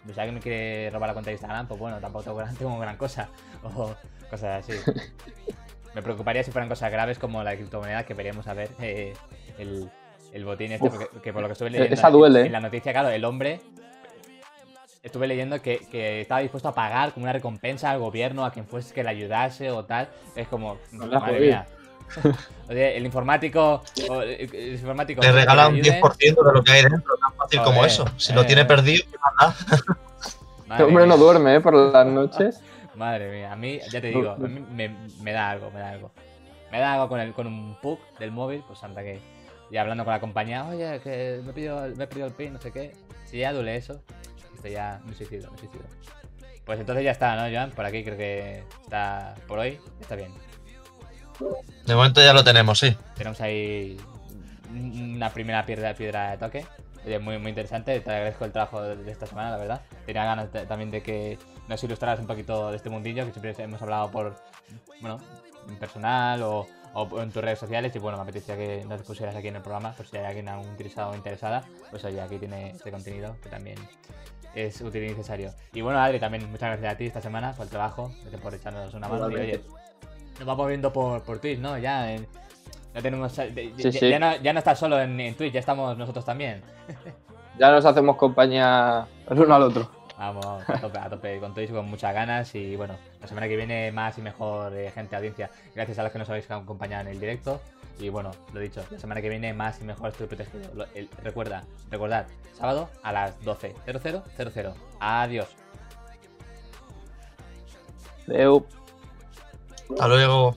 Pues si alguien me quiere robar la cuenta de Instagram, pues bueno, tampoco tengo gran cosa. O cosas así. Me preocuparía si fueran cosas graves como la de criptomonedas que veríamos a ver eh, el, el botín este, Uf. porque, que por lo que estuve leyendo esa duele, en la noticia, claro, el hombre estuve leyendo que, que estaba dispuesto a pagar como una recompensa al gobierno, a quien fuese que le ayudase o tal. Es como, Hola, madre mía. Oye, el informático, o el, informático que regala un ayude, 10% de lo que hay dentro, tan fácil como eso. Si eh, lo tiene eh. perdido, ¿qué más da? este hombre no duerme ¿eh? por las noches Madre mía, a mí, ya te digo, a mí me, me da algo, me da algo. Me da algo con, el, con un pug del móvil, pues anda que. Y hablando con la compañía, oye, que me he pedido, me he pedido el pin, no sé qué. Si ya duele eso, esto ya me suicido, me suicido. Pues entonces ya está, ¿no, Joan? Por aquí creo que está, por hoy, está bien. De momento ya lo tenemos, sí. Tenemos ahí una primera piedra, piedra de toque. Oye, muy, muy interesante, te agradezco el trabajo de esta semana, la verdad. Tenía ganas de- también de que nos ilustraras un poquito de este mundillo, que siempre hemos hablado por, bueno, en personal o, o en tus redes sociales. Y bueno, me apetecía que nos pusieras aquí en el programa, por si hay alguien aún interesado o interesada. Pues oye, aquí tiene este contenido que también es útil y necesario. Y bueno, Adri, también muchas gracias a ti esta semana por el trabajo, por echarnos una mano. Y oye, nos vamos viendo por, por Twitch, ¿no? Ya en- ya tenemos. ya- Sí, ya, sí. ya no, ya no estás solo en, en Twitch, ya estamos nosotros también. Ya nos hacemos compañía el uno al otro. Vamos, a tope, a tope con Twitch, con muchas ganas. Y bueno, la semana que viene más y mejor eh, gente, audiencia. Gracias a los que nos habéis acompañado en el directo. Y bueno, lo dicho, la semana que viene más y mejor estoy protegido. Lo- el- recuerda, recordad, sábado a las 12.00.00. Adiós. Deu. Hasta luego.